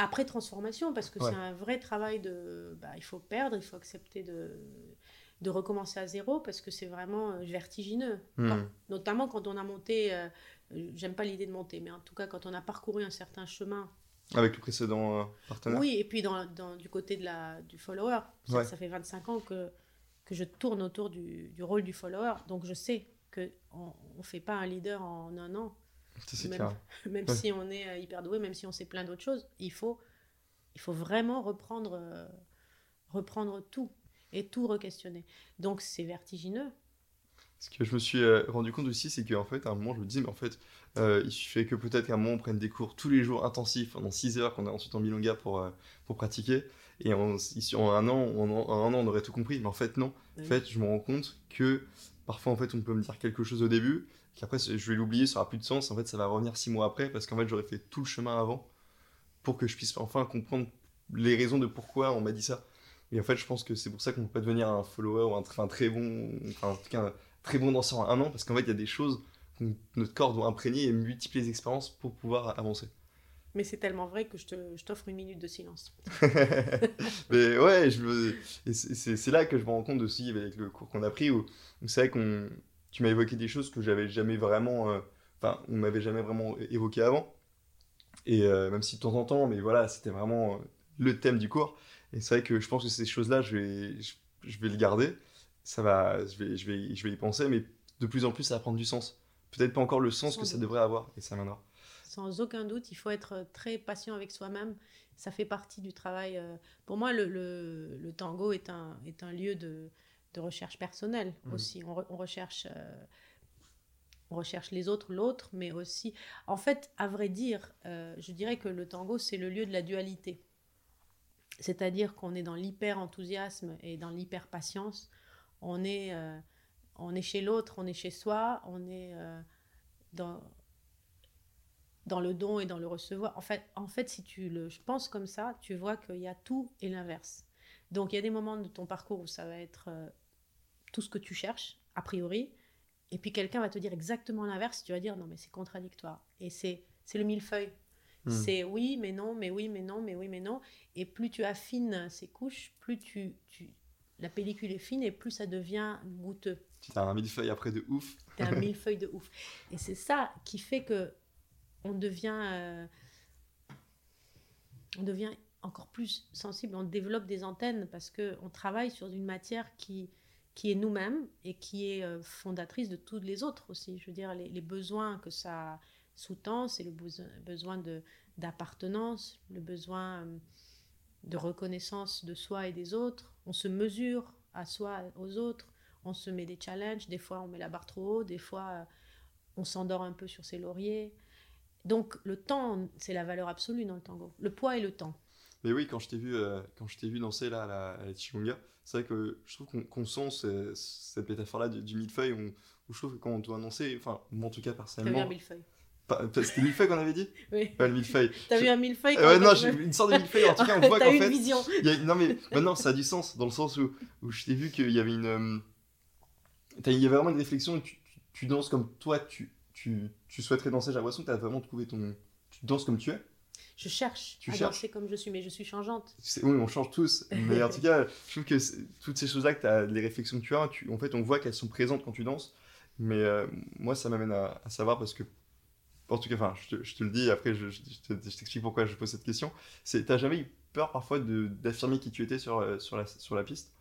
Speaker 2: Après transformation, parce que
Speaker 1: Ouais.
Speaker 2: c'est un vrai travail de. Bah, il faut perdre, il faut accepter de, de recommencer à zéro, parce que c'est vraiment euh, vertigineux.
Speaker 1: Hmm.
Speaker 2: Quand- notamment quand on a monté. euh, euh, J'aime pas l'idée de monter, mais en tout cas, quand on a parcouru un certain chemin.
Speaker 1: avec le précédent euh, partenaire
Speaker 2: Oui, et puis dans, dans- du côté de la, du follower. Ça,
Speaker 1: Ouais.
Speaker 2: ça fait 25 ans que, que je tourne autour du, du rôle du follower, donc je sais qu'on ne fait pas un leader en un an. Même,
Speaker 1: clair.
Speaker 2: même
Speaker 1: Ouais.
Speaker 2: si on est euh, hyper doué, même si on sait plein d'autres choses, il faut, il faut vraiment reprendre, euh, reprendre tout et tout re-questionner. Donc c'est vertigineux.
Speaker 1: Ce que je me suis euh, rendu compte aussi, c'est qu'en fait, à un moment, je me disais, mais en fait, euh, il suffit que peut-être qu'à un moment, on prenne des cours tous les jours intensifs pendant 6 heures, qu'on a ensuite en milonga pour, euh, pour pratiquer. Et en, ici, en un an, en un an, on aurait tout compris. Mais en fait, non. En
Speaker 2: Oui.
Speaker 1: fait, je me rends compte que parfois, en fait, on peut me dire quelque chose au début, qu'après, je vais l'oublier, ça aura plus de sens. En fait, ça va revenir 6 mois après, parce qu'en fait, j'aurais fait tout le chemin avant pour que je puisse enfin comprendre les raisons de pourquoi on m'a dit ça. Et en fait, je pense que c'est pour ça qu'on peut pas devenir un follower ou un, un très bon, enfin, en tout cas, un très bon danseur en un an, parce qu'en fait, il y a des choses que notre corps doit imprégner et multiplier les expériences pour pouvoir avancer.
Speaker 2: Mais c'est tellement vrai que je te- je t'offre une minute de silence.
Speaker 1: Mais ouais, c'est là que je me rends compte aussi avec le cours qu'on a pris où, où c'est vrai qu'on tu m'as évoqué des choses que j'avais jamais vraiment euh, enfin on m'avait jamais vraiment évoqué avant. Et euh, même si de temps en temps mais voilà c'était vraiment euh, le thème du cours. Et c'est vrai que je pense que ces choses là je vais je, je vais le garder. Ça va je vais je vais je vais y penser mais de plus en plus ça va prendre du sens. Peut-être pas encore le sens
Speaker 2: Sans
Speaker 1: que ça devrait avoir et ça viendra.
Speaker 2: Sans aucun doute, il faut être très patient avec soi-même. Ça fait partie du travail. Pour moi, le, le- le tango est un, est un lieu de, de recherche personnelle
Speaker 1: Mhm.
Speaker 2: aussi. On, re- on recherche, euh, on recherche les autres, l'autre, mais aussi. En fait, à vrai dire, euh, je dirais que le tango, c'est le lieu de la dualité. C'est-à-dire qu'on est dans l'hyper-enthousiasme et dans l'hyper-patience. On est, euh, on est chez l'autre, on est chez soi, on est dans, dans le don et dans le recevoir. En fait, en fait, si tu le penses comme ça, tu vois qu'il y a tout et l'inverse. Donc, il y a des moments de ton parcours où ça va être tout ce que tu cherches, a priori, et puis quelqu'un va te dire exactement l'inverse, tu vas dire non, mais c'est contradictoire. Et c'est le millefeuille.
Speaker 1: Hmm.
Speaker 2: C'est oui, mais non, mais oui, mais non, mais oui, mais non. Et plus tu affines ces couches, plus tu, tu, la pellicule est fine et plus ça devient goûteux.
Speaker 1: tu as un millefeuille après de ouf
Speaker 2: T'es un millefeuille de ouf. Et c'est ça qui fait que on devient, euh, on devient encore plus sensible. On développe des antennes parce que on travaille sur une matière qui qui est nous-mêmes et qui est euh, fondatrice de toutes les autres aussi. Je veux dire, les, les besoins que ça sous-tend, c'est le besoin, d'appartenance, le besoin euh, de reconnaissance de soi et des autres. On se mesure à soi, aux autres on se met des challenges, des fois on met la barre trop haut, des fois euh, on s'endort un peu sur ses lauriers. Donc le temps, c'est la valeur absolue dans le tango. Le poids et le temps.
Speaker 1: Mais oui, quand je t'ai vu, euh, quand je t'ai vu danser là à la, à la c'est vrai que je trouve qu'on sent ce- cette métaphore-là du, du millefeuille où, où je trouve que quand on doit danser, enfin, moi en tout cas
Speaker 2: T'as vu
Speaker 1: personnellement,
Speaker 2: un millefeuille
Speaker 1: C'était millefeuille qu'on avait dit
Speaker 2: Oui.
Speaker 1: Ouais, le millefeuille.
Speaker 2: T'as vu un millefeuille quand
Speaker 1: non, j'ai une sorte de millefeuille. En tout cas, on voit
Speaker 2: T'as
Speaker 1: qu'en
Speaker 2: eu une
Speaker 1: fait.
Speaker 2: vision.
Speaker 1: y a- Non, mais maintenant, ça a du sens dans le sens où, où je t'ai vu qu'il y avait une. euh, t'as- Il y avait vraiment une réflexion. Tu, tu, tu danses comme toi, tu, tu, tu souhaiterais danser. J'ai l'impression que tu as vraiment trouvé ton. Tu danses comme tu es.
Speaker 2: Je cherche
Speaker 1: Tu
Speaker 2: à
Speaker 1: cherches.
Speaker 2: danser comme je suis, mais je suis changeante.
Speaker 1: Oui, on change tous. Mais en tout cas, je trouve que toutes ces choses-là, que les réflexions que tu as, tu- en fait, on voit qu'elles sont présentes quand tu danses. Mais euh, moi, ça m'amène à, à savoir parce que, en tout cas, enfin, je te, je te le dis, après, je, je te- je t'explique pourquoi je pose cette question. C'est, t'as jamais eu peur parfois d'affirmer qui tu étais sur, euh, sur, la, sur la piste?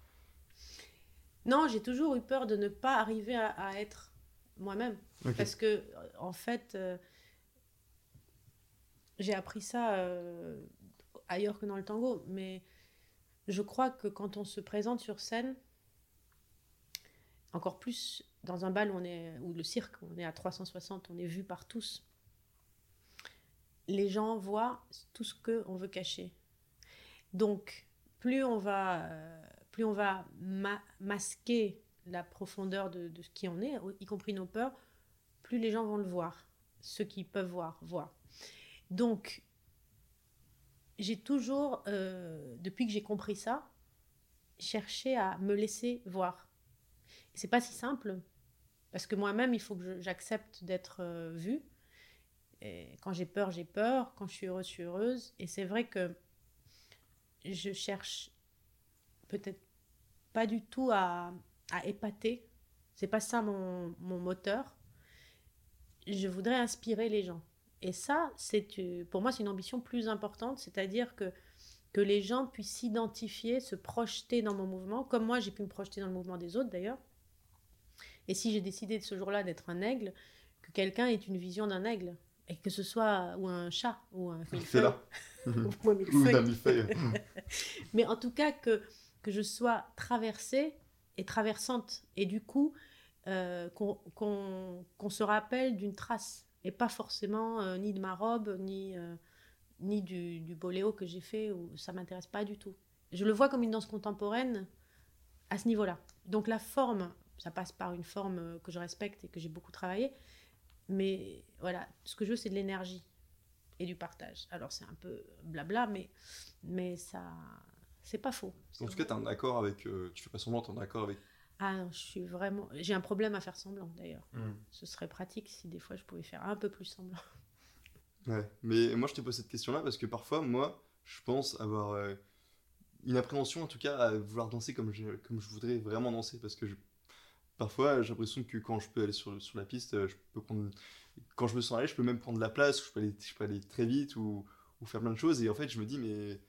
Speaker 2: Non, j'ai toujours eu peur de ne pas arriver à, à être moi-même. Parce que, en fait, euh, j'ai appris ça euh, ailleurs que dans le tango, mais je crois que quand on se présente sur scène, encore plus dans un bal où on est, ou le cirque, on est à 360, on est vu par tous, les gens voient tout ce qu'on veut cacher. Donc, plus on va, euh, plus on va ma- masquer la profondeur de, de ce qui on est, y compris nos peurs, plus les gens vont le voir. Ceux qui peuvent voir, voir. Donc, j'ai toujours, euh, depuis que j'ai compris ça, cherché à me laisser voir. Et c'est pas si simple, parce que moi-même, il faut que j'accepte d'être euh, vue. Quand j'ai peur, j'ai peur. Quand je suis heureuse, je suis heureuse. Et c'est vrai que je cherche peut-être pas du tout à, à épater. C'est pas ça mon moteur. Je voudrais inspirer les gens. Et ça, c'est euh, pour moi, c'est une ambition plus importante, c'est-à-dire que, que les gens puissent s'identifier, se projeter dans mon mouvement, comme moi j'ai pu me projeter dans le mouvement des autres d'ailleurs. Et si j'ai décidé de ce jour-là d'être un aigle, que quelqu'un ait une vision d'un aigle, et que ce soit ou un chat ou un
Speaker 1: C'est
Speaker 2: millefeuille,
Speaker 1: là.
Speaker 2: ou un
Speaker 1: Ou
Speaker 2: millefeuille. Mais en tout cas, que, que je sois traversée et traversante. Et du coup, euh, qu'on se rappelle d'une trace. Et pas forcément euh, ni de ma robe, ni, euh, ni du, boléo que j'ai fait, où ça m'intéresse pas du tout. Je le vois comme une danse contemporaine à ce niveau-là. Donc la forme, ça passe par une forme euh, que je respecte et que j'ai beaucoup travaillé. Mais voilà, ce que je veux, c'est de l'énergie et du partage. Alors c'est un peu blabla, mais, mais ça, c'est pas faux.
Speaker 1: En tout cas, t'es en accord avec. tu fais pas semblant, t'es en accord avec.
Speaker 2: Ah non, je suis vraiment. J'ai un problème à faire semblant d'ailleurs. Ce serait pratique si des fois je pouvais faire un peu plus semblant.
Speaker 1: Ouais, mais moi je te pose cette question-là parce que parfois, moi, je pense avoir euh, une appréhension en tout cas à vouloir danser comme je, comme je voudrais vraiment danser parce que je- parfois j'ai l'impression que quand je peux aller sur, sur la piste, je peux prendre, quand je me sens aller, je peux même prendre la place, je peux aller, je peux aller très vite ou, ou faire plein de choses et en fait je me dis mais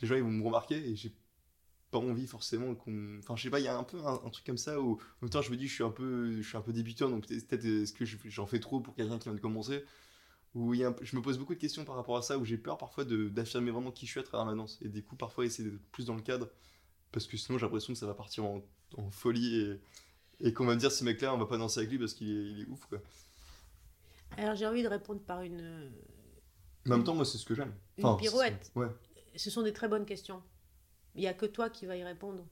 Speaker 1: les gens ils vont me remarquer et j'ai pas envie forcément qu'on enfin je sais pas il y a un peu un, un truc comme ça où en même temps je me dis je suis un peu je suis un peu débutant donc peut-être est-ce que je- j'en fais trop pour quelqu'un qui vient de commencer? Où il y a un je me pose beaucoup de questions par rapport à ça, où j'ai peur parfois d'affirmer vraiment qui je suis à travers ma danse. Et du coup, parfois essayer d'être plus dans le cadre, parce que sinon j'ai l'impression que ça va partir en, en folie et, et qu'on va me dire ce mec-là, on va pas danser avec lui parce qu'il est, il est ouf. Quoi.
Speaker 2: Alors j'ai envie de répondre par une. euh,
Speaker 1: en même temps, moi, c'est ce que j'aime.
Speaker 2: Une
Speaker 1: Enfin,
Speaker 2: pirouette.
Speaker 1: Ouais.
Speaker 2: Ce sont des très bonnes questions. Il n'y a que toi qui vas y répondre.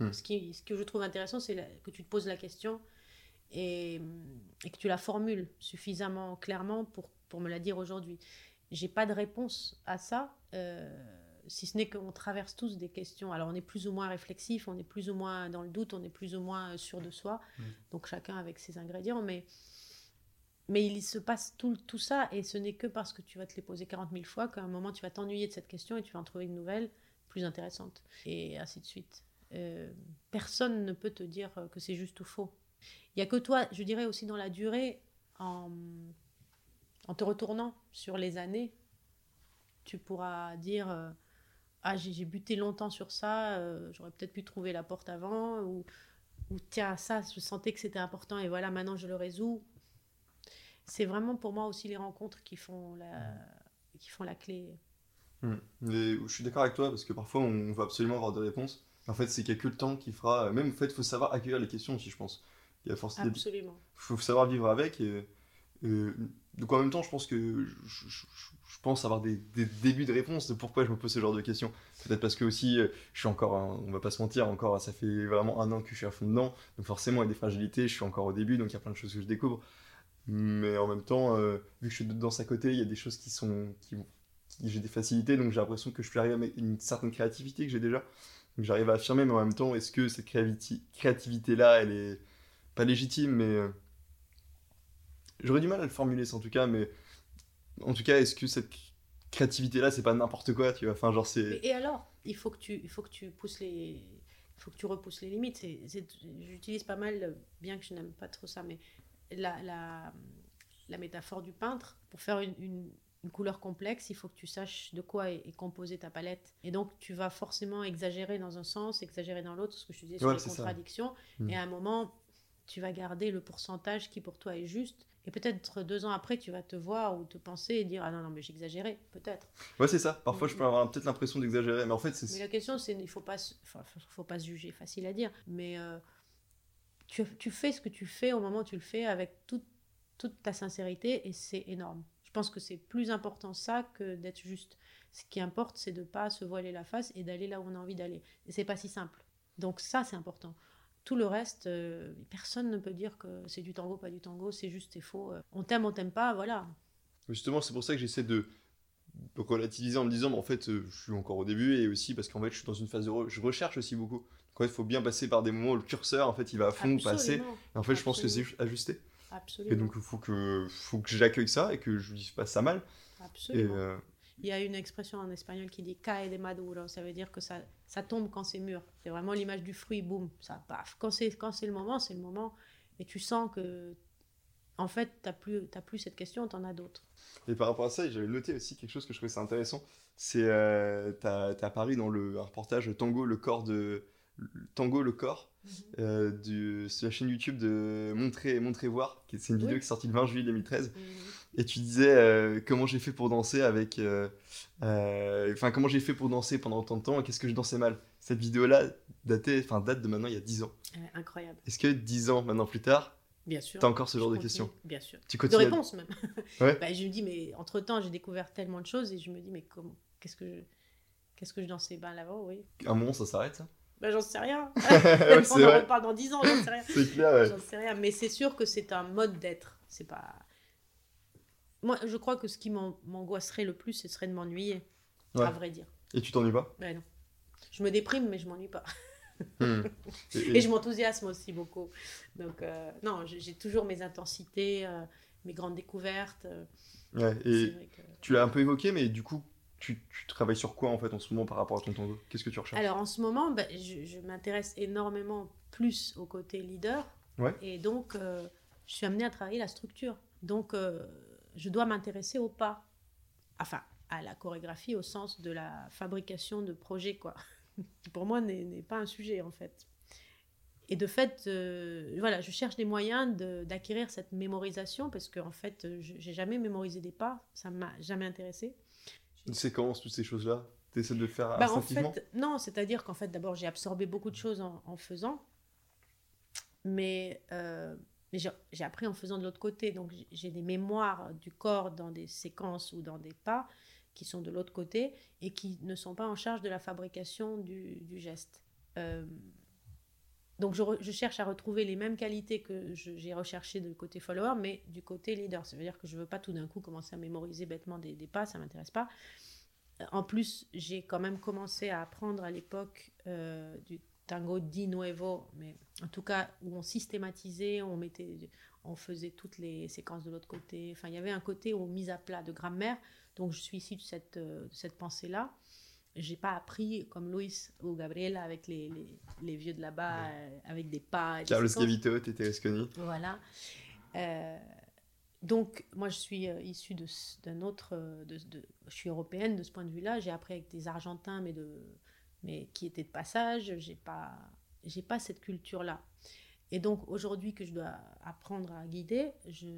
Speaker 1: Hmm.
Speaker 2: Ce, qui, ce que je trouve intéressant, c'est que tu te poses la question et, et que tu la formules suffisamment clairement pour, pour me la dire aujourd'hui. J'ai pas de réponse à ça, euh, si ce n'est qu'on traverse tous des questions. Alors on est plus ou moins réflexif, on est plus ou moins dans le doute, on est plus ou moins sûr de soi.
Speaker 1: Hmm.
Speaker 2: Donc chacun avec ses ingrédients, mais mais il se passe tout, tout ça, et ce n'est que parce que tu vas te les poser 40 000 fois qu'à un moment tu vas t'ennuyer de cette question et tu vas en trouver une nouvelle intéressante. Et ainsi de suite. Euh, personne ne peut te dire que c'est juste ou faux. Il n'y a que toi, je dirais aussi dans la durée, en, te retournant sur les années, tu pourras dire euh, Ah, j'ai buté longtemps sur ça, euh, j'aurais peut-être pu trouver la porte avant, ou, ou tiens, ça, je sentais que c'était important et voilà, maintenant je le résous c'est vraiment pour moi aussi les rencontres qui font la, qui font la clé.
Speaker 1: Hmm. Mais je suis d'accord avec toi parce que parfois on va absolument avoir des réponses. En fait, c'est qu'il n'y a que le temps qui fera. Même en fait, il faut savoir accueillir les questions aussi, je pense. Il y a force Il
Speaker 2: Absolument.
Speaker 1: faut savoir vivre avec. Et, et- donc en même temps, je pense que je, je- je pense avoir des, des débuts de réponse de pourquoi je me pose ce genre de questions. Peut-être parce que aussi, euh, je suis encore, on va pas se mentir, encore, ça fait vraiment un an que je suis à fond dedans. Donc forcément, il y a des fragilités, je suis encore au début, donc il y a plein de choses que je découvre. Mais en même temps, euh, vu que je suis de danse à côté, il y a des choses qui sont. qui- j'ai des facilités, donc j'ai l'impression que je peux arriver à une certaine créativité que j'ai déjà. Donc j'arrive à affirmer, mais en même temps, est-ce que cette créativité- créativité-là, elle est pas légitime, mais. euh, J'aurais du mal à le formuler, ça, en tout cas, mais. En tout cas, est-ce que cette créativité-là, c'est pas n'importe quoi, tu vois? Genre, c'est.
Speaker 2: Et alors, il faut que tu, il faut que tu les, il faut que tu repousses les limites. J'utilise pas mal, bien que je n'aime pas trop ça, mais la, la, la métaphore du peintre pour faire une- une couleur complexe, il faut que tu saches de quoi est, est composée ta palette. Et donc, tu vas forcément exagérer dans un sens, exagérer dans l'autre, ce que je te disais sur les contradictions.
Speaker 1: Mm.
Speaker 2: Et à un moment, tu vas garder le pourcentage qui pour toi est juste. Et peut-être deux ans après, tu vas te voir ou te penser et dire Ah non, non, mais j'exagérais, peut-être.
Speaker 1: Ouais, c'est ça. Parfois, je peux avoir peut-être l'impression d'exagérer, mais en fait,
Speaker 2: Mais
Speaker 1: c'est.
Speaker 2: la question, c'est il faut pas, se- enfin, faut- faut pas se juger, facile à dire. Mais euh, tu, tu fais ce que tu fais au moment où tu le fais avec toute, toute ta sincérité et c'est énorme. Je pense que c'est plus important ça que d'être juste. Ce qui importe, c'est de pas se voiler la face et d'aller là où on a envie d'aller. Et c'est pas si simple. Donc ça, c'est important. Tout le reste, euh, personne ne peut dire que c'est du tango, pas du tango, c'est juste, c'est faux. Euh, On t'aime, on t'aime pas, voilà.
Speaker 1: Justement, c'est pour ça que j'essaie de relativiser en me disant, mais en fait, euh, je suis encore au début et aussi parce qu'en fait, je suis dans une phase de. re- Je recherche aussi beaucoup. Donc, en fait, il faut bien passer par des moments où le curseur, en fait, il va à fond, passer.
Speaker 2: Absolument.
Speaker 1: Et en fait, je pense que c'est ajusté.
Speaker 2: Absolument.
Speaker 1: Et donc, il faut que, faut que j'accueille ça et que je dise pas ça mal. Et, euh,
Speaker 2: Il y a une expression en espagnol qui dit cae de maduro, ça veut dire que ça, ça tombe quand c'est mûr. C'est vraiment l'image du fruit, boum, ça paf. Quand c'est, quand c'est le moment, c'est le moment. Et tu sens que, en fait, tu n'as plus, cette question, tu en as d'autres.
Speaker 1: Et par rapport à ça, j'avais noté aussi quelque chose que je trouvais ça intéressant. C'est, euh, t'as, t'as apparu dans le un reportage Tango, le corps de. Tango, le corps, euh, du, sur la chaîne YouTube de Montrer, Montrer Voir, qui c'est une vidéo
Speaker 2: Oui.
Speaker 1: qui est sortie le 20 juillet 2013.
Speaker 2: Mhm.
Speaker 1: Et tu disais euh, comment j'ai fait pour danser avec. euh, euh, Enfin, comment j'ai fait pour danser pendant autant de temps et qu'est-ce que je dansais mal? Cette vidéo-là datait, enfin, date de maintenant il y a 10 ans.
Speaker 2: Incroyable.
Speaker 1: Est-ce que 10 ans maintenant plus tard,
Speaker 2: Bien sûr.
Speaker 1: t'as encore ce genre de
Speaker 2: continue,
Speaker 1: questions?
Speaker 2: Bien sûr.
Speaker 1: Tu
Speaker 2: De
Speaker 1: continues à-
Speaker 2: réponses même.
Speaker 1: Ouais.
Speaker 2: Bah, je me dis, mais entre-temps, j'ai découvert tellement de choses et je me dis, mais comment, qu'est-ce que je, qu'est-ce que je dansais? Ben là-haut, oui.
Speaker 1: À un moment, ça s'arrête, ça?
Speaker 2: Ben j'en sais rien.
Speaker 1: Ouais,
Speaker 2: On en reparle dans 10 ans, j'en sais rien.
Speaker 1: C'est clair, ouais.
Speaker 2: J'en sais rien, mais c'est sûr que c'est un mode d'être. C'est pas. Moi, je crois que ce qui m'an- m'angoisserait le plus, ce serait de m'ennuyer,
Speaker 1: Ouais.
Speaker 2: à vrai dire.
Speaker 1: Et tu t'ennuies pas?
Speaker 2: Ben non. Je me déprime, mais je m'ennuie pas.
Speaker 1: Hmm. Et- et-
Speaker 2: Et je m'enthousiasme aussi beaucoup. Donc, euh, non, j'ai toujours mes intensités, euh, mes grandes découvertes. euh,
Speaker 1: ouais,
Speaker 2: c'est
Speaker 1: et
Speaker 2: vrai que-
Speaker 1: tu l'as un peu évoqué, mais du coup, tu, tu travailles sur quoi en fait en ce moment par rapport à ton tango? Qu'est-ce que tu recherches?
Speaker 2: Alors, en ce moment, ben, je, je m'intéresse énormément plus au côté leader.
Speaker 1: Ouais.
Speaker 2: Et donc, euh, je suis amenée à travailler la structure. Donc, euh, je dois m'intéresser au pas. Enfin, à la chorégraphie au sens de la fabrication de projets, quoi. Qui pour moi n'est pas un sujet, en fait. Et de fait, euh, voilà, je cherche des moyens de- d'acquérir cette mémorisation parce qu'en fait, euh, je j'ai jamais mémorisé des pas, ça m'a jamais intéressé.
Speaker 1: Une séquence, toutes ces choses-là Tu essaies de le faire
Speaker 2: Bah, en
Speaker 1: instinctivement
Speaker 2: fait, non, c'est-à-dire qu'en fait, d'abord, j'ai absorbé beaucoup de choses en, en faisant, mais, euh, mais j'ai appris en faisant de l'autre côté. Donc, j'ai- j'ai des mémoires du corps dans des séquences ou dans des pas qui sont de l'autre côté et qui ne sont pas en charge de la fabrication du, du geste. Euh, donc, je, cherche à retrouver les mêmes qualités que j'ai recherchées du côté follower, mais du côté leader. Ça veut dire que je ne veux pas tout d'un coup commencer à mémoriser bêtement des, des pas, ça ne m'intéresse pas. En plus, j'ai quand même commencé à apprendre à l'époque euh, du tango di nuevo, mais en tout cas où on systématisait, on mettait, on faisait toutes les séquences de l'autre côté. Enfin, il y avait un côté où on mise à plat de grammaire. Donc, je suis issue de cette, euh, pensée-là. J'ai pas appris comme Luis ou Gabriela avec les, les, les vieux de là-bas, euh, avec des pas.
Speaker 1: Carlos. Gavito, Tete Resconi.
Speaker 2: Voilà. Euh, donc, moi, je suis euh, issue d'un autre. euh, de, de- je suis européenne de ce point de vue-là. J'ai appris avec des Argentins, mais, de, mais qui étaient de passage. J'ai pas, j'ai pas cette culture-là. Et donc, aujourd'hui que je dois apprendre à guider, je,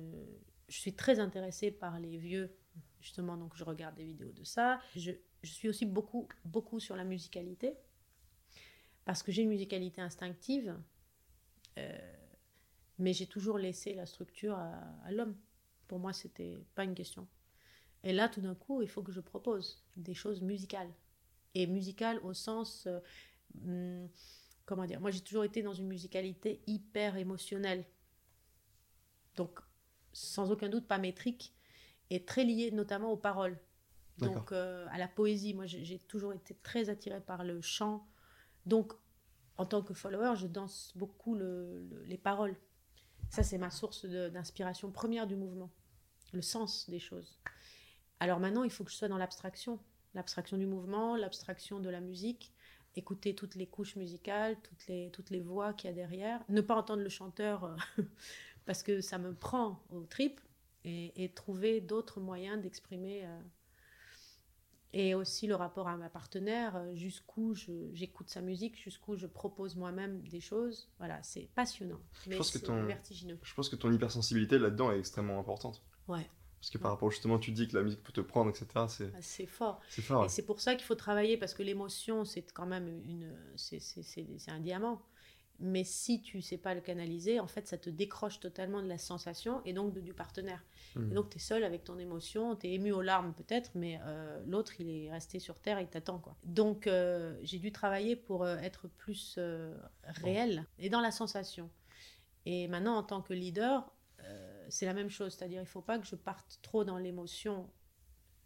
Speaker 2: je suis très intéressée par les vieux, justement. Donc, je regarde des vidéos de ça. Je, je suis aussi beaucoup, beaucoup sur la musicalité, parce que j'ai une musicalité instinctive. Euh, mais j'ai toujours laissé la structure à, l'homme. Pour moi, c'était pas une question. Et là, tout d'un coup, il faut que je propose des choses musicales. Et musicales au sens. euh, hum, comment dire Moi, j'ai toujours été dans une musicalité hyper émotionnelle. Donc, sans aucun doute pas métrique et très lié notamment aux paroles. Donc euh, à la poésie, moi j'ai toujours été très attirée par le chant. Donc en tant que follower, je danse beaucoup les paroles. Ça c'est ma source d'inspiration première du mouvement, le sens des choses. Alors maintenant, il faut que je sois dans l'abstraction, l'abstraction du mouvement, l'abstraction de la musique, écouter toutes les couches musicales, toutes les, toutes les voix qu'il y a derrière, ne pas entendre le chanteur euh, parce que ça me prend au trip et, trouver d'autres moyens d'exprimer. Euh, et aussi le rapport à ma partenaire, euh, jusqu'où j'écoute sa musique, jusqu'où je propose moi-même des choses. Voilà, c'est passionnant, mais c'est vertigineux.
Speaker 1: Je pense que ton hypersensibilité là-dedans est extrêmement importante.
Speaker 2: Ouais.
Speaker 1: Parce que par rapport justement, tu dis que la musique peut te prendre, etc. C'est
Speaker 2: ah, fort.
Speaker 1: C'est fort.
Speaker 2: Et c'est pour ça qu'il faut travailler parce que l'émotion, c'est quand même une, c'est un diamant. Mais si tu sais pas le canaliser, en fait, ça te décroche totalement de la sensation et donc de, du partenaire. Hmm. Et donc, tu es seul avec ton émotion, tu es ému aux larmes peut-être, mais euh, l'autre, il est resté sur Terre et il t'attend. quoi. Donc, euh, j'ai dû travailler pour euh, être plus réel et dans la sensation. Et maintenant, en tant que leader, c'est la même chose. C'est-à-dire, il faut pas que je parte trop dans l'émotion.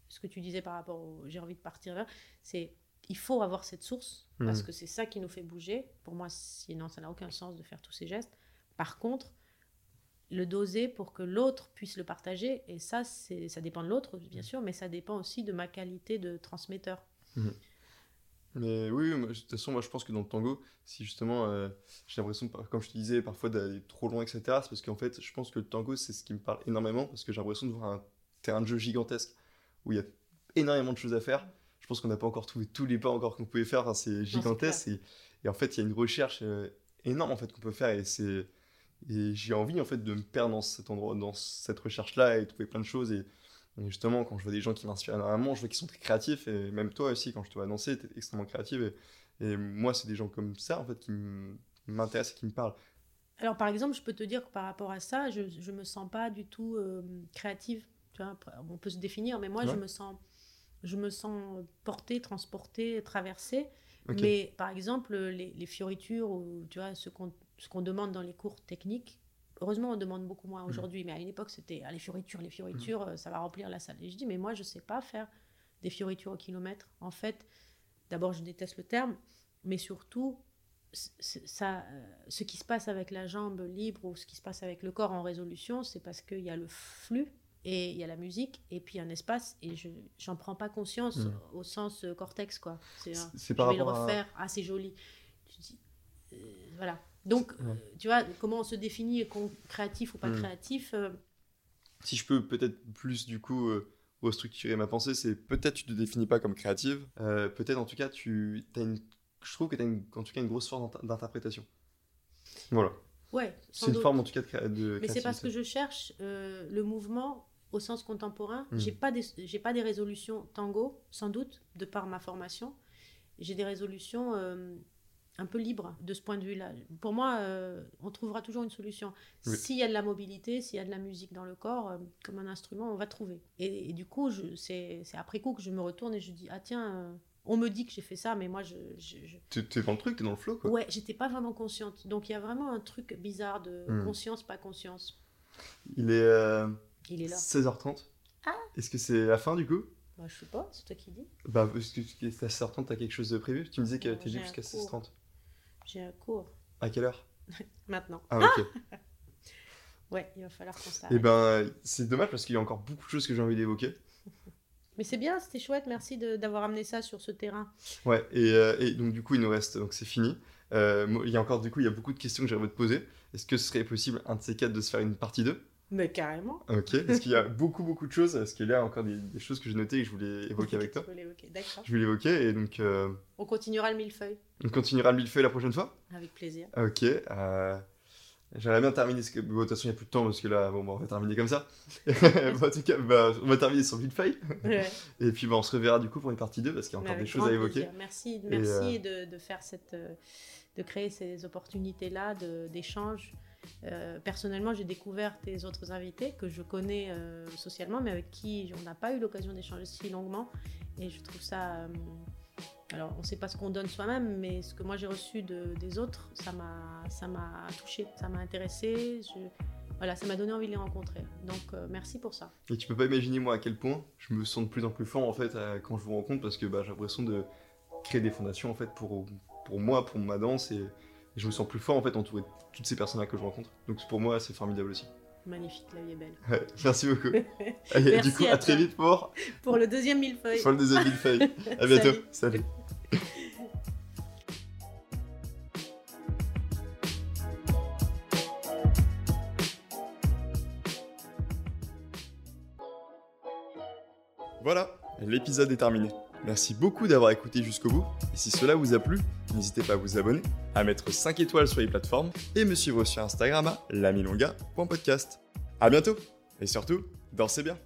Speaker 2: Ce que tu disais par rapport au j'ai envie de partir là, c'est il faut avoir cette source parce hmm. que c'est ça qui nous fait bouger. Pour moi, sinon, ça n'a aucun sens de faire tous ces gestes. Par contre, le doser pour que l'autre puisse le partager, et ça, c'est, ça dépend de l'autre, bien sûr, mais ça dépend aussi de ma qualité de transmetteur.
Speaker 1: Hmm. Mais oui, de toute façon, moi je pense que dans le tango, si justement euh, j'ai l'impression, comme je te disais, parfois d'aller trop loin, etc., c'est parce qu'en fait, je pense que le tango, c'est ce qui me parle énormément, parce que j'ai l'impression de voir un terrain de jeu gigantesque où il y a énormément de choses à faire je pense qu'on n'a pas encore trouvé tous les pas encore qu'on pouvait faire. c'est gigantesque. et, en fait, il y a une recherche euh, énorme en fait qu'on peut faire. Et c'est et j'ai envie en fait de me perdre dans cet endroit, dans cette recherche-là et trouver plein de choses. Et, justement, quand je vois des gens qui m'inspirent énormément, je vois qu'ils sont très créatifs. Et même toi aussi, quand je te vois danser, tu es extrêmement créative. Et, moi, c'est des gens comme ça en fait qui m'intéressent et qui me parlent.
Speaker 2: Alors, par exemple, je peux te dire que par rapport à ça, je ne me sens pas du tout euh, créative. Tu vois, on peut se définir, mais moi, je me sens je me sens portée, transportée, traversée. Mais par exemple, les, fioritures ou tu vois, ce qu'on demande dans les cours techniques, heureusement, on demande beaucoup moins aujourd'hui, mais à une époque, c'était ah, les fioritures, les fioritures, mm. ça va remplir la salle. Et je dis, mais moi, je ne sais pas faire des fioritures au kilomètre. En fait, d'abord, je déteste le terme, mais surtout, ça, euh, ce qui se passe avec la jambe libre ou ce qui se passe avec le corps en résolution, c'est parce qu'il y a le flux et il y a la musique et puis un espace et je j'en prends pas conscience mm. au sens euh, cortex quoi. C'est je vais le refaire. Ah c'est joli. Tu dis, euh, voilà. Donc euh, tu vois comment on se définit créatif ou pas mm. créatif
Speaker 1: si je peux peut-être plus du coup restructurer ma pensée c'est peut-être tu te définis pas comme créative. Peut-être en tout cas tu as une je trouve que tu as une, en tout cas une grosse force d'interprétation. Voilà.
Speaker 2: Ouais,
Speaker 1: c'est une forme en tout cas de, de
Speaker 2: Mais c'est parce que je cherche le mouvement au sens contemporain. Hmm. J'ai pas des, j'ai pas des résolutions tango, sans doute, de par ma formation. J'ai des résolutions euh, un peu libres de ce point de vue-là. Pour moi, euh, on trouvera toujours une solution. S'il y a de la mobilité, s'il y a de la musique dans le corps, euh, comme un instrument, on va trouver. Et, du coup, c'est, c'est après coup que je me retourne et je dis ah tiens. on me dit que j'ai fait ça, mais moi, je. je,
Speaker 1: Tu es dans le truc, tu es dans le flow, quoi.
Speaker 2: Ouais, j'étais pas vraiment consciente. Donc, il y a vraiment un truc bizarre de hmm. conscience, pas conscience.
Speaker 1: Il est.
Speaker 2: Il est là.
Speaker 1: 16h30.
Speaker 2: Ah
Speaker 1: Est-ce que c'est la fin du coup?
Speaker 2: Bah, je sais pas, c'est toi qui dis.
Speaker 1: Bah, parce que à 16h30, t'as quelque chose de prévu? Tu me disais que t'es libre jusqu'à 16h30.
Speaker 2: J'ai un cours.
Speaker 1: À quelle heure?
Speaker 2: Maintenant.
Speaker 1: Ah, ok.
Speaker 2: ouais, il va falloir qu'on s'arrête.
Speaker 1: Et eh ben, c'est dommage parce qu'il y a encore beaucoup de choses que j'ai envie d'évoquer.
Speaker 2: Mais c'est bien, c'était chouette, merci d'avoir amené ça sur ce terrain.
Speaker 1: Ouais, et, euh, et, donc du coup, il nous reste, donc c'est fini. Euh, il y a encore, du coup, il y a beaucoup de questions que j'aimerais te poser. Est-ce que ce serait possible, un de ces quatre, de se faire une partie 2
Speaker 2: mais carrément.
Speaker 1: Ok, parce qu'il y a beaucoup, beaucoup de choses. Est-ce qu'il y a encore des, choses que j'ai notées et que je voulais évoquer avec toi
Speaker 2: D'accord.
Speaker 1: Je voulais l'évoquer et donc. Euh,
Speaker 2: on continuera le millefeuille.
Speaker 1: On continuera le millefeuille la prochaine fois?
Speaker 2: Avec plaisir.
Speaker 1: Ok. Euh... J'aimerais bien terminer. Ce que... de toute façon, il n'y a plus de temps parce que là, bon, bah, on va terminer comme ça. en tout cas, bah, on va terminer sur le millefeuille. Ouais. et puis, bah, on se reverra du coup pour une partie 2 parce qu'il y a encore des choses à évoquer.
Speaker 2: Merci, merci euh, de, de, faire cette. De créer ces opportunités-là d'échange. Euh, personnellement, j'ai découvert tes autres invités que je connais euh, socialement, mais avec qui on n'a pas eu l'occasion d'échanger si longuement. Et je trouve ça. Euh, alors, on ne sait pas ce qu'on donne soi-même, mais ce que moi j'ai reçu de, des autres, ça m'a touché, ça m'a intéressé. voilà, ça m'a donné envie de les rencontrer. Donc merci pour ça.
Speaker 1: Et tu peux pas imaginer moi à quel point je me sens de plus en plus fort en fait quand je vous rencontre parce que bah, j'ai l'impression de créer des fondations en fait pour, pour moi, pour ma danse et je me sens plus fort en fait entouré de toutes ces personnes-là que je rencontre. Donc pour moi c'est formidable aussi.
Speaker 2: Magnifique, la vie est belle.
Speaker 1: Ouais, merci beaucoup. Allez,
Speaker 2: Merci
Speaker 1: du coup
Speaker 2: à
Speaker 1: à très vite pour,
Speaker 2: Pour le deuxième millefeuille.
Speaker 1: pour le deuxième millefeuille. À bientôt.
Speaker 2: Salut.
Speaker 1: Salut. Voilà, l'épisode est terminé. Merci beaucoup d'avoir écouté jusqu'au bout. Et si cela vous a plu, n'hésitez pas à vous abonner, à mettre 5 étoiles sur les plateformes et me suivre sur Instagram à lamilonga.podcast. À bientôt et surtout, dansez bien.